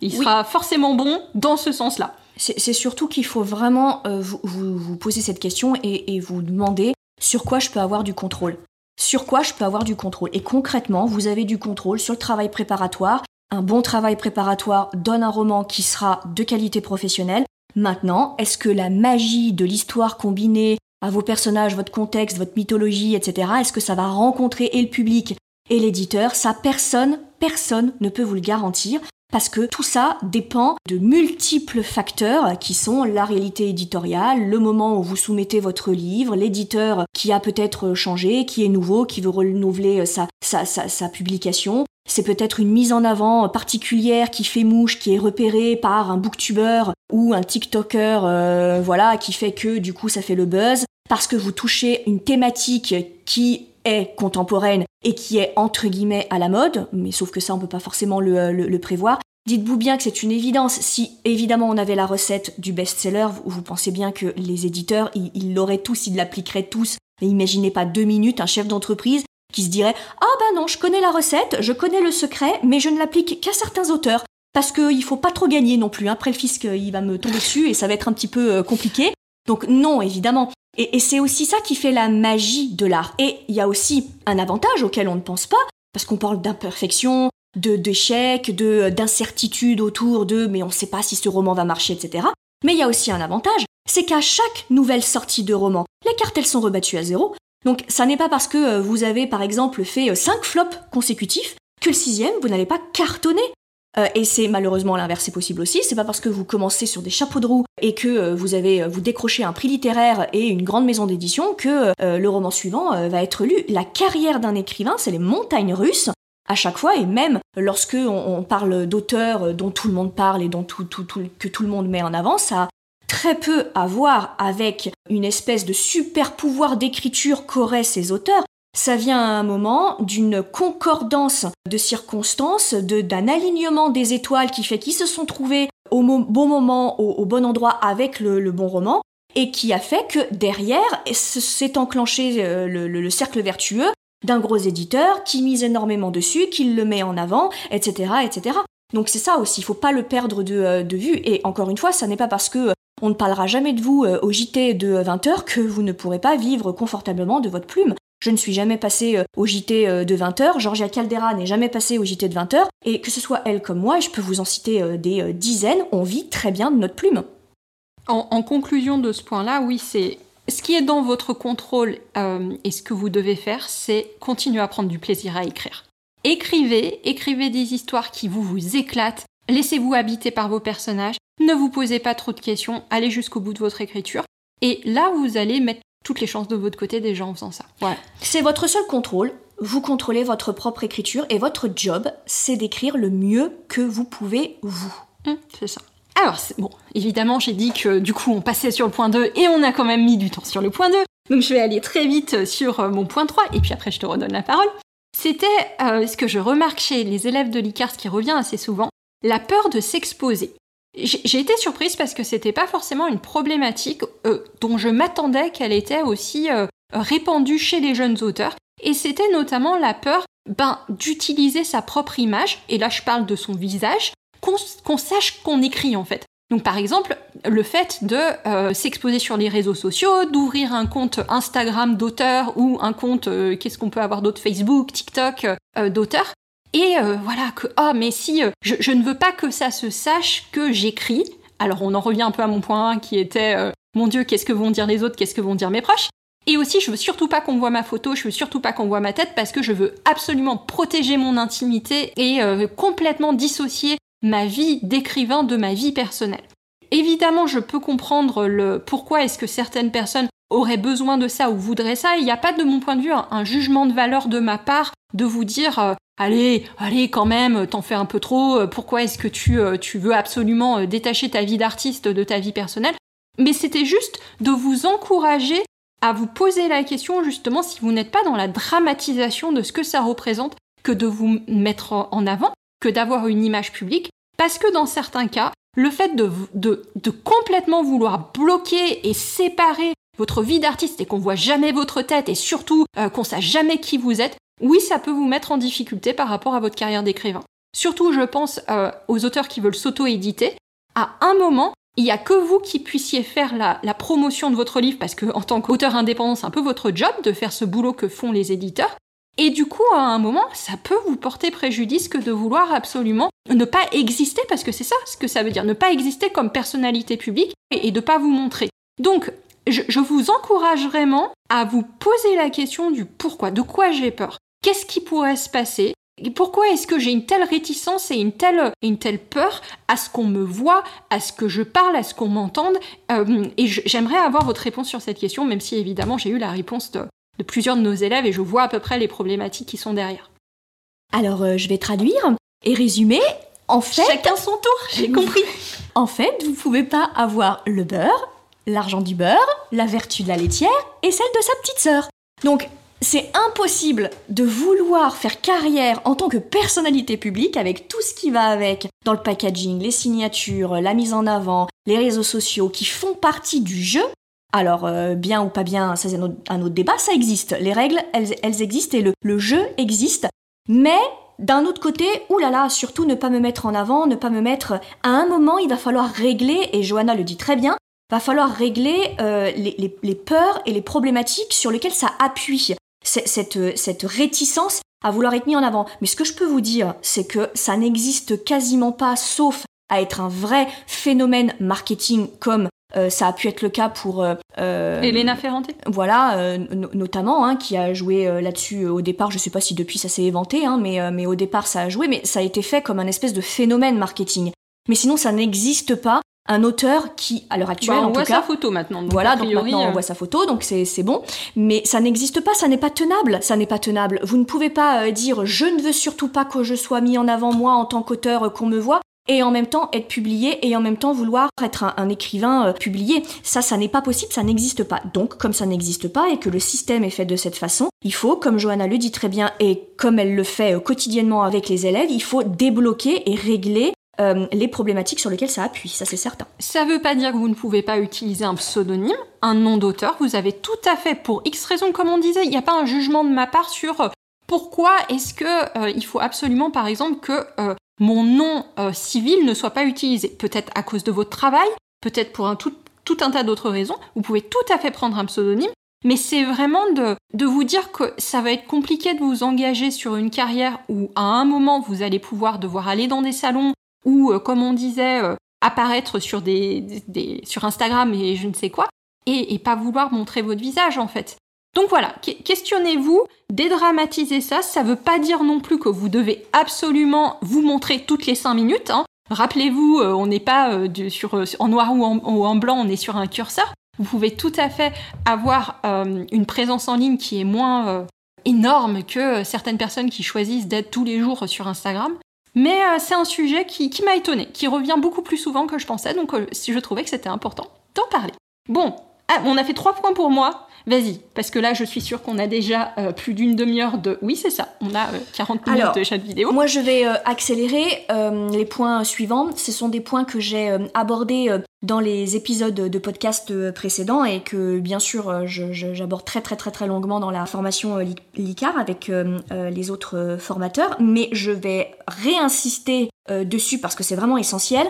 Il sera forcément bon dans ce sens-là. C'est surtout qu'il faut vraiment euh, vous, vous, poser cette question et, et, vous demander sur quoi je peux avoir du contrôle. Sur quoi je peux avoir du contrôle. Et concrètement, vous avez du contrôle sur le travail préparatoire. Un bon travail préparatoire donne un roman qui sera de qualité professionnelle. Maintenant, est-ce que la magie de l'histoire combinée à vos personnages, votre contexte, votre mythologie, etc. Est-ce que ça va rencontrer et le public et l'éditeur? Ça, personne, personne ne peut vous le garantir. Parce que tout ça dépend de multiples facteurs qui sont la réalité éditoriale, le moment où vous soumettez votre livre, l'éditeur qui a peut-être changé, qui est nouveau, qui veut renouveler sa, sa, sa publication, c'est peut-être une mise en avant particulière qui fait mouche, qui est repérée par un booktuber ou un TikToker, euh, voilà, qui fait que du coup ça fait le buzz. parce que vous touchez une thématique qui est contemporaine et qui est entre guillemets à la mode, mais sauf que ça on peut pas forcément le, le prévoir, Dites-vous bien que c'est une évidence. Si évidemment on avait la recette du best-seller, vous, pensez bien que les éditeurs, ils l'auraient tous, ils l'appliqueraient tous. Mais imaginez pas deux minutes un chef d'entreprise qui se dirait Ah ben non, je connais la recette, je connais le secret, mais je ne l'applique qu'à certains auteurs. Parce qu'il faut pas trop gagner non plus. Hein. Après le fisc, il va me tomber dessus et ça va être un petit peu euh, compliqué. Donc non, évidemment. Et, c'est aussi ça qui fait la magie de l'art. Et il y a aussi un avantage auquel on ne pense pas, parce qu'on parle d'imperfection, de d'échecs, de d'incertitudes autour de mais on ne sait pas si ce roman va marcher, etc. Mais il y a aussi un avantage, c'est qu'à chaque nouvelle sortie de roman, les cartels sont rebattus à zéro. Donc ça n'est pas parce que euh, vous avez par exemple fait 5 euh, flops consécutifs que le sixième, vous n'allez pas cartonner. Euh, et c'est malheureusement l'inverse, c'est possible aussi. C'est pas parce que vous commencez sur des chapeaux de roue et que vous avez vous décrochez un prix littéraire et une grande maison d'édition que le roman suivant va être lu. La carrière d'un écrivain, c'est les montagnes russes à chaque fois, et même lorsque on, parle d'auteurs dont tout le monde parle et dont que tout le monde met en avant, ça très peu à voir avec une espèce de super pouvoir d'écriture qu'auraient ces auteurs. Ça vient à un moment d'une concordance de circonstances, d'un alignement des étoiles qui fait qu'ils se sont trouvés au bon moment, au, bon endroit avec le, bon roman, et qui a fait que derrière s'est enclenché euh, le cercle vertueux d'un gros éditeur qui mise énormément dessus, qui le met en avant, etc., etc. Donc c'est ça aussi, il faut pas le perdre de, euh, de vue. Et encore une fois, ça n'est pas parce que euh, on ne parlera jamais de vous euh, au JT de 20h que vous ne pourrez pas vivre confortablement de votre plume. Je ne suis jamais passée au JT de 20h, Georgia Caldera n'est jamais passée au JT de 20h, et que ce soit elle comme moi, je peux vous en citer des dizaines, on vit très bien de notre plume. en conclusion de ce point-là, oui, c'est ce qui est dans votre contrôle euh, et ce que vous devez faire, c'est continuer à prendre du plaisir à écrire. Écrivez, écrivez des histoires qui vous éclatent, laissez-vous habiter par vos personnages, ne vous posez pas trop de questions, allez jusqu'au bout de votre écriture, et là vous allez mettre toutes les chances de votre côté des gens en faisant ça. C'est votre seul contrôle, vous contrôlez votre propre écriture, et votre job, c'est d'écrire le mieux que vous pouvez vous. Hum, c'est ça. Alors, bon, évidemment, j'ai dit que du coup, on passait sur le point 2 et on a quand même mis du temps sur le point 2. Donc, je vais aller très vite sur euh, mon point 3 et puis après, je te redonne la parole. C'était euh, ce que je remarque chez les élèves de l'ICAR, ce qui revient assez souvent, la peur de s'exposer. J'ai été surprise parce que c'était pas forcément une problématique euh, dont je m'attendais qu'elle était aussi répandue chez les jeunes auteurs. Et c'était notamment la peur ben, d'utiliser sa propre image, et là je parle de son visage, qu'on sache qu'on écrit en fait. Donc par exemple, le fait de euh, s'exposer sur les réseaux sociaux, d'ouvrir un compte Instagram d'auteur ou un compte, euh, qu'est-ce qu'on peut avoir d'autre, Facebook, TikTok euh, d'auteur. Et voilà, que, oh mais si, je, je, ne veux pas que ça se sache que j'écris. Alors on en revient un peu à mon point 1 qui était, mon Dieu, qu'est-ce que vont dire les autres, qu'est-ce que vont dire mes proches? Et aussi, je veux surtout pas qu'on voit ma photo, je veux surtout pas qu'on voit ma tête parce que je veux absolument protéger mon intimité et complètement dissocier ma vie d'écrivain de ma vie personnelle. Évidemment, je peux comprendre le pourquoi est-ce que certaines personnes auraient besoin de ça ou voudraient ça. Il n'y a pas de mon point de vue un, jugement de valeur de ma part de vous dire euh, allez, allez quand même, t'en fais un peu trop, euh, pourquoi est-ce que tu, euh, tu veux absolument détacher ta vie d'artiste de ta vie personnelle? Mais c'était juste de vous encourager à vous poser la question justement si vous n'êtes pas dans la dramatisation de ce que ça représente que de vous mettre en avant que d'avoir une image publique, parce que dans certains cas, le fait de, de, complètement vouloir bloquer et séparer votre vie d'artiste et qu'on voit jamais votre tête et surtout euh, qu'on sache jamais qui vous êtes, oui, ça peut vous mettre en difficulté par rapport à votre carrière d'écrivain. Surtout, je pense euh, aux auteurs qui veulent s'auto-éditer. À un moment, il n'y a que vous qui puissiez faire la, promotion de votre livre parce que en tant qu'auteur indépendant, c'est un peu votre job de faire ce boulot que font les éditeurs. Et du coup, à un moment, ça peut vous porter préjudice que de vouloir absolument ne pas exister, parce que c'est ça ce que ça veut dire, ne pas exister comme personnalité publique et, de pas vous montrer. Donc, je, vous encourage vraiment à vous poser la question du pourquoi, de quoi j'ai peur, qu'est-ce qui pourrait se passer, pourquoi est-ce que j'ai une telle réticence et une telle, une telle peur à ce qu'on me voit, à ce que je parle, à ce qu'on m'entende? Euh, Et j'aimerais avoir votre réponse sur cette question, même si évidemment j'ai eu la réponse de, de plusieurs de nos élèves et je vois à peu près les problématiques qui sont derrière. Alors, euh, je vais traduire et résumer. En fait, chacun son tour, j'ai compris. En fait, vous pouvez pas avoir le beurre, l'argent du beurre la vertu de la laitière et celle de sa petite sœur. Donc, c'est impossible de vouloir faire carrière en tant que personnalité publique avec tout ce qui va avec dans le packaging, les signatures, la mise en avant, les réseaux sociaux qui font partie du jeu. Alors, euh, bien ou pas bien, ça c'est un autre débat, ça existe. Les règles, elles, existent et le, le jeu existe. Mais d'un autre côté, oulala, surtout ne pas me mettre en avant, ne pas me mettre... À un moment, il va falloir régler, et Johanna le dit très bien, va falloir régler euh, les, les, peurs et les problématiques sur lesquelles ça appuie cette, cette réticence à vouloir être mis en avant. Mais ce que je peux vous dire, c'est que ça n'existe quasiment pas, sauf à être un vrai phénomène marketing comme euh, ça a pu être le cas pour euh, euh Elena Ferrante. Voilà, euh, notamment, hein, qui a joué là-dessus au départ. Je sais pas si depuis ça s'est éventé, hein, mais, mais au départ ça a joué, mais ça a été fait comme un espèce de phénomène marketing. Mais sinon, ça n'existe pas un auteur qui, à l'heure actuelle, bah, en tout cas, on voit sa photo maintenant. voilà, donc maintenant on voit sa photo, donc c'est bon. Mais ça n'existe pas, ça n'est pas tenable, ça n'est pas tenable. Vous ne pouvez pas dire je ne veux surtout pas que je sois mis en avant moi en tant qu'auteur, qu'on me voit et en même temps être publié et en même temps vouloir être un, écrivain euh, publié. Ça, ça n'est pas possible, ça n'existe pas. Donc, comme ça n'existe pas et que le système est fait de cette façon, il faut, comme Johanna le dit très bien et comme elle le fait euh, quotidiennement avec les élèves, il faut débloquer et régler euh, les problématiques sur lesquelles ça appuie, ça c'est certain. Ça veut pas dire que vous ne pouvez pas utiliser un pseudonyme, un nom d'auteur, vous avez tout à fait pour X raisons comme on disait, il n'y a pas un jugement de ma part sur pourquoi est-ce que il faut absolument par exemple que mon nom euh, civil ne soit pas utilisé. Peut-être à cause de votre travail, peut-être pour tout, un tas d'autres raisons. Vous pouvez tout à fait prendre un pseudonyme, mais c'est vraiment de vous dire que ça va être compliqué de vous engager sur une carrière où à un moment vous allez pouvoir devoir aller dans des salons ou, euh, comme on disait, euh, apparaître sur, des, sur Instagram et je ne sais quoi, et, pas vouloir montrer votre visage en fait. Donc voilà, questionnez-vous, dédramatisez ça, ça veut pas dire non plus que vous devez absolument vous montrer toutes les 5 minutes. Hein. Rappelez-vous, euh, on n'est pas en noir ou en, blanc, on est sur un curseur. Vous pouvez tout à fait avoir une présence en ligne qui est moins énorme que certaines personnes qui choisissent d'être tous les jours sur Instagram. Mais c'est un sujet qui, qui m'a étonné, qui revient beaucoup plus souvent que je pensais, donc si je trouvais que c'était important d'en parler. Bon, ah, on a fait trois points pour moi. Vas-y, parce que là, je suis sûre qu'on a déjà euh, plus d'une demi-heure de... Oui, c'est ça, on a 40 euh, minutes de chat vidéo. Moi, je vais euh, accélérer les points suivants. Ce sont des points que j'ai abordés dans les épisodes de podcast précédents et que, bien sûr, j'aborde très très très très longuement dans la formation LICAR avec les autres formateurs. Mais je vais réinsister dessus parce que c'est vraiment essentiel.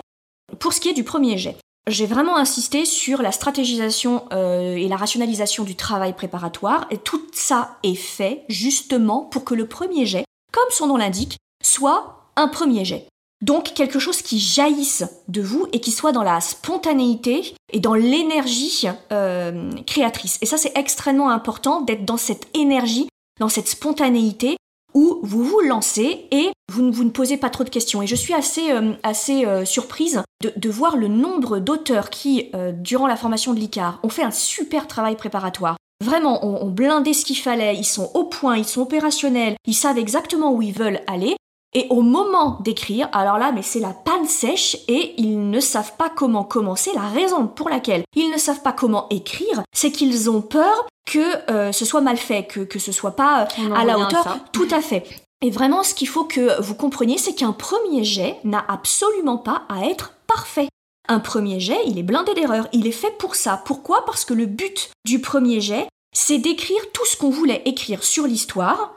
Pour ce qui est du premier jet, j'ai vraiment insisté sur la stratégisation euh, et la rationalisation du travail préparatoire, et tout ça est fait justement pour que le premier jet, comme son nom l'indique, soit un premier jet. Donc quelque chose qui jaillisse de vous et qui soit dans la spontanéité et dans l'énergie euh, créatrice. Et ça c'est extrêmement important d'être dans cette énergie, dans cette spontanéité où vous vous lancez et vous, ne posez pas trop de questions. Et je suis assez, euh, assez euh, surprise de, voir le nombre d'auteurs qui, durant la formation de l'ICAR, ont fait un super travail préparatoire. Vraiment, ont, ont blindé ce qu'il fallait, ils sont au point, ils sont opérationnels, ils savent exactement où ils veulent aller. Et au moment d'écrire, alors là, mais c'est la panne sèche et ils ne savent pas comment commencer. La raison pour laquelle ils ne savent pas comment écrire, c'est qu'ils ont peur que euh, ce soit mal fait, que, que ce soit pas euh, à la hauteur. Tout à fait. Et vraiment, ce qu'il faut que vous compreniez, c'est qu'un premier jet n'a absolument pas à être parfait. Un premier jet, il est blindé d'erreurs. Il est fait pour ça. Pourquoi? Parce que le but du premier jet, c'est d'écrire tout ce qu'on voulait écrire sur l'histoire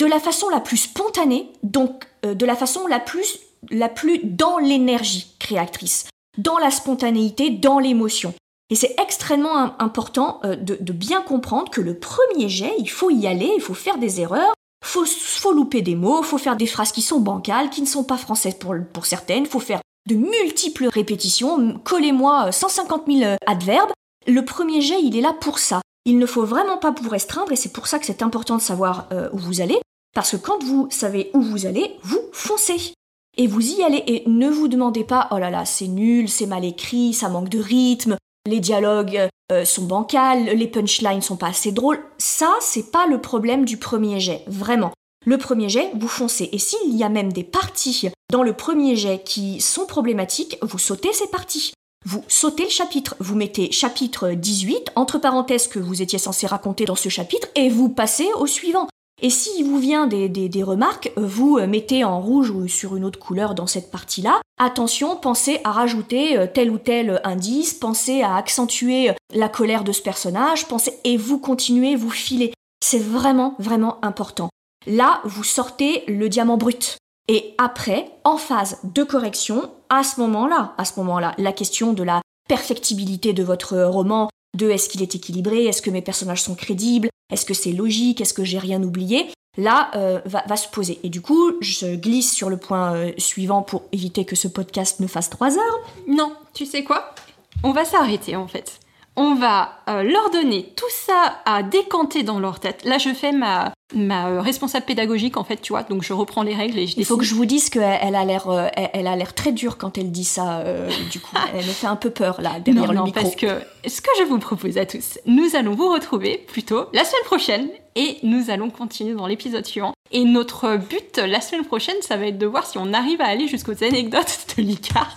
de la façon la plus spontanée, donc euh, de la façon la plus, la plus dans l'énergie créatrice, dans la spontanéité, dans l'émotion. Et c'est extrêmement important euh, de, bien comprendre que le premier jet, il faut y aller, il faut faire des erreurs, faut, faut louper des mots, faut faire des phrases qui sont bancales, qui ne sont pas françaises pour, pour certaines, faut faire de multiples répétitions, collez-moi 150 euh, 000 euh, adverbes. Le premier jet, il est là pour ça. Il ne faut vraiment pas vous restreindre et c'est pour ça que c'est important de savoir où vous allez, parce que quand vous savez où vous allez, vous foncez. Et vous y allez et ne vous demandez pas oh là là c'est nul, c'est mal écrit, ça manque de rythme, les dialogues euh, sont bancals, les punchlines sont pas assez drôles. Ça, c'est pas le problème du premier jet, vraiment. Le premier jet, vous foncez. Et s'il y a même des parties dans le premier jet qui sont problématiques, vous sautez ces parties. vous sautez le chapitre, vous mettez chapitre 18, entre parenthèses que vous étiez censé raconter dans ce chapitre, et vous passez au suivant. Et s'il vous vient des, remarques, vous mettez en rouge ou sur une autre couleur dans cette partie-là. Attention, pensez à rajouter euh, tel ou tel indice, pensez à accentuer la colère de ce personnage, pensez et vous continuez, vous filez. C'est vraiment, vraiment important. Là, vous sortez le diamant brut. Et après, en phase de correction, à ce moment-là, à ce moment-là, la question de la perfectibilité de votre roman, de est-ce qu'il est équilibré, est-ce que mes personnages sont crédibles, est-ce que c'est logique, est-ce que j'ai rien oublié, là euh, va, se poser. Et du coup, je glisse sur le point euh, suivant pour éviter que ce podcast ne fasse trois heures. Non, tu sais quoi? On va s'arrêter en fait on va euh, leur donner tout ça à décanter dans leur tête. Là, je fais ma, ma euh, responsable pédagogique, en fait, tu vois, donc je reprends les règles et je Il faut que je vous dise qu'elle a l'air euh, elle, a l'air très dure quand elle dit ça, du coup. elle me fait un peu peur, là, derrière non, le non, parce que ce que je vous propose à tous, nous allons vous retrouver plutôt la semaine prochaine et nous allons continuer dans l'épisode suivant. Et notre but la semaine prochaine, ça va être de voir si on arrive à aller jusqu'aux anecdotes de l'Icar.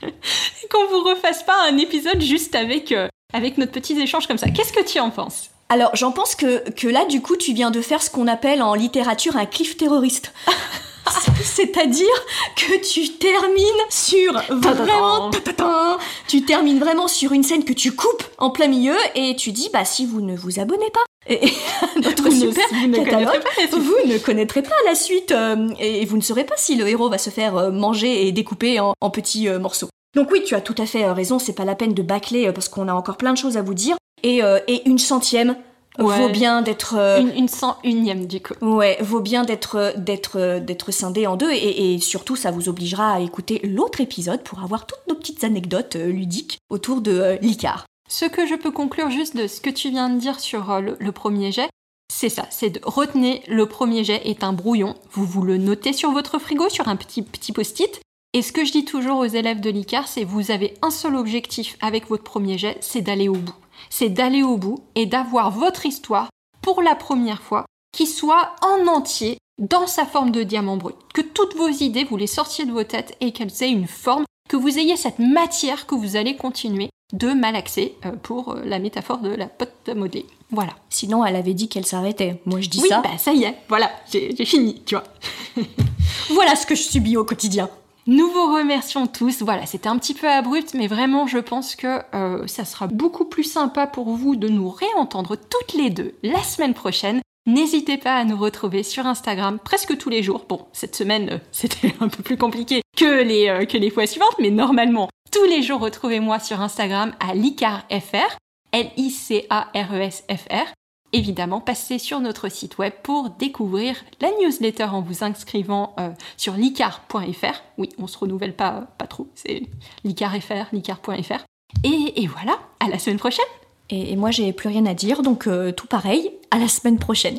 qu'on vous refasse pas un épisode juste avec avec notre petit échange comme ça. Qu'est-ce que tu en penses? Alors, j'en pense que, que là, du coup, tu viens de faire ce qu'on appelle en littérature un cliff terroriste. C'est-à-dire que tu termines sur vraiment tu termines vraiment sur une scène que tu coupes en plein milieu et tu dis bah si vous ne vous abonnez pas et notre super vous ne connaîtrez pas la suite euh, et vous ne saurez pas si le héros va se faire euh, manger et découper en, petits euh, morceaux. Donc oui, tu as tout à fait raison, c'est pas la peine de bâcler parce qu'on a encore plein de choses à vous dire. Et, euh, une centième vaut bien d'être... Une, cent unième du coup. Ouais, vaut bien d'être d'être d'être scindé en deux et, surtout ça vous obligera à écouter l'autre épisode pour avoir toutes nos petites anecdotes ludiques autour de l'Icar. Ce que je peux conclure juste de ce que tu viens de dire sur le, le premier jet, c'est ça, c'est de retenir le premier jet est un brouillon. Vous vous le notez sur votre frigo, sur un petit, petit post-it. Et ce que je dis toujours aux élèves de l'ICAR, c'est vous avez un seul objectif avec votre premier jet, c'est d'aller au bout. C'est d'aller au bout et d'avoir votre histoire pour la première fois qui soit en entier dans sa forme de diamant brut. Que toutes vos idées, vous les sortiez de vos têtes et qu'elles aient une forme, que vous ayez cette matière que vous allez continuer de malaxer euh, pour euh, la métaphore de la pote modelée. Voilà. Sinon, elle avait dit qu'elle s'arrêtait. Moi, je dis oui, ça. Bah, ça y est, voilà, j'ai fini, tu vois. voilà ce que je subis au quotidien. Nous vous remercions tous. Voilà, c'était un petit peu abrupt, mais vraiment, je pense que euh, ça sera beaucoup plus sympa pour vous de nous réentendre toutes les deux la semaine prochaine. N'hésitez pas à nous retrouver sur Instagram presque tous les jours. Bon, cette semaine, euh, c'était un peu plus compliqué que les, euh, que les fois suivantes, mais normalement, tous les jours, retrouvez-moi sur Instagram à licarfr, L-I-C-A-R-E-S-F-R évidemment, passez sur notre site web pour découvrir la newsletter en vous inscrivant euh, sur licar.fr. Oui, on se renouvelle pas, pas trop, c'est licar.fr, licar.fr. Et, et, voilà, à la semaine prochaine. Et, moi, j'ai plus rien à dire, donc euh, tout pareil, à la semaine prochaine.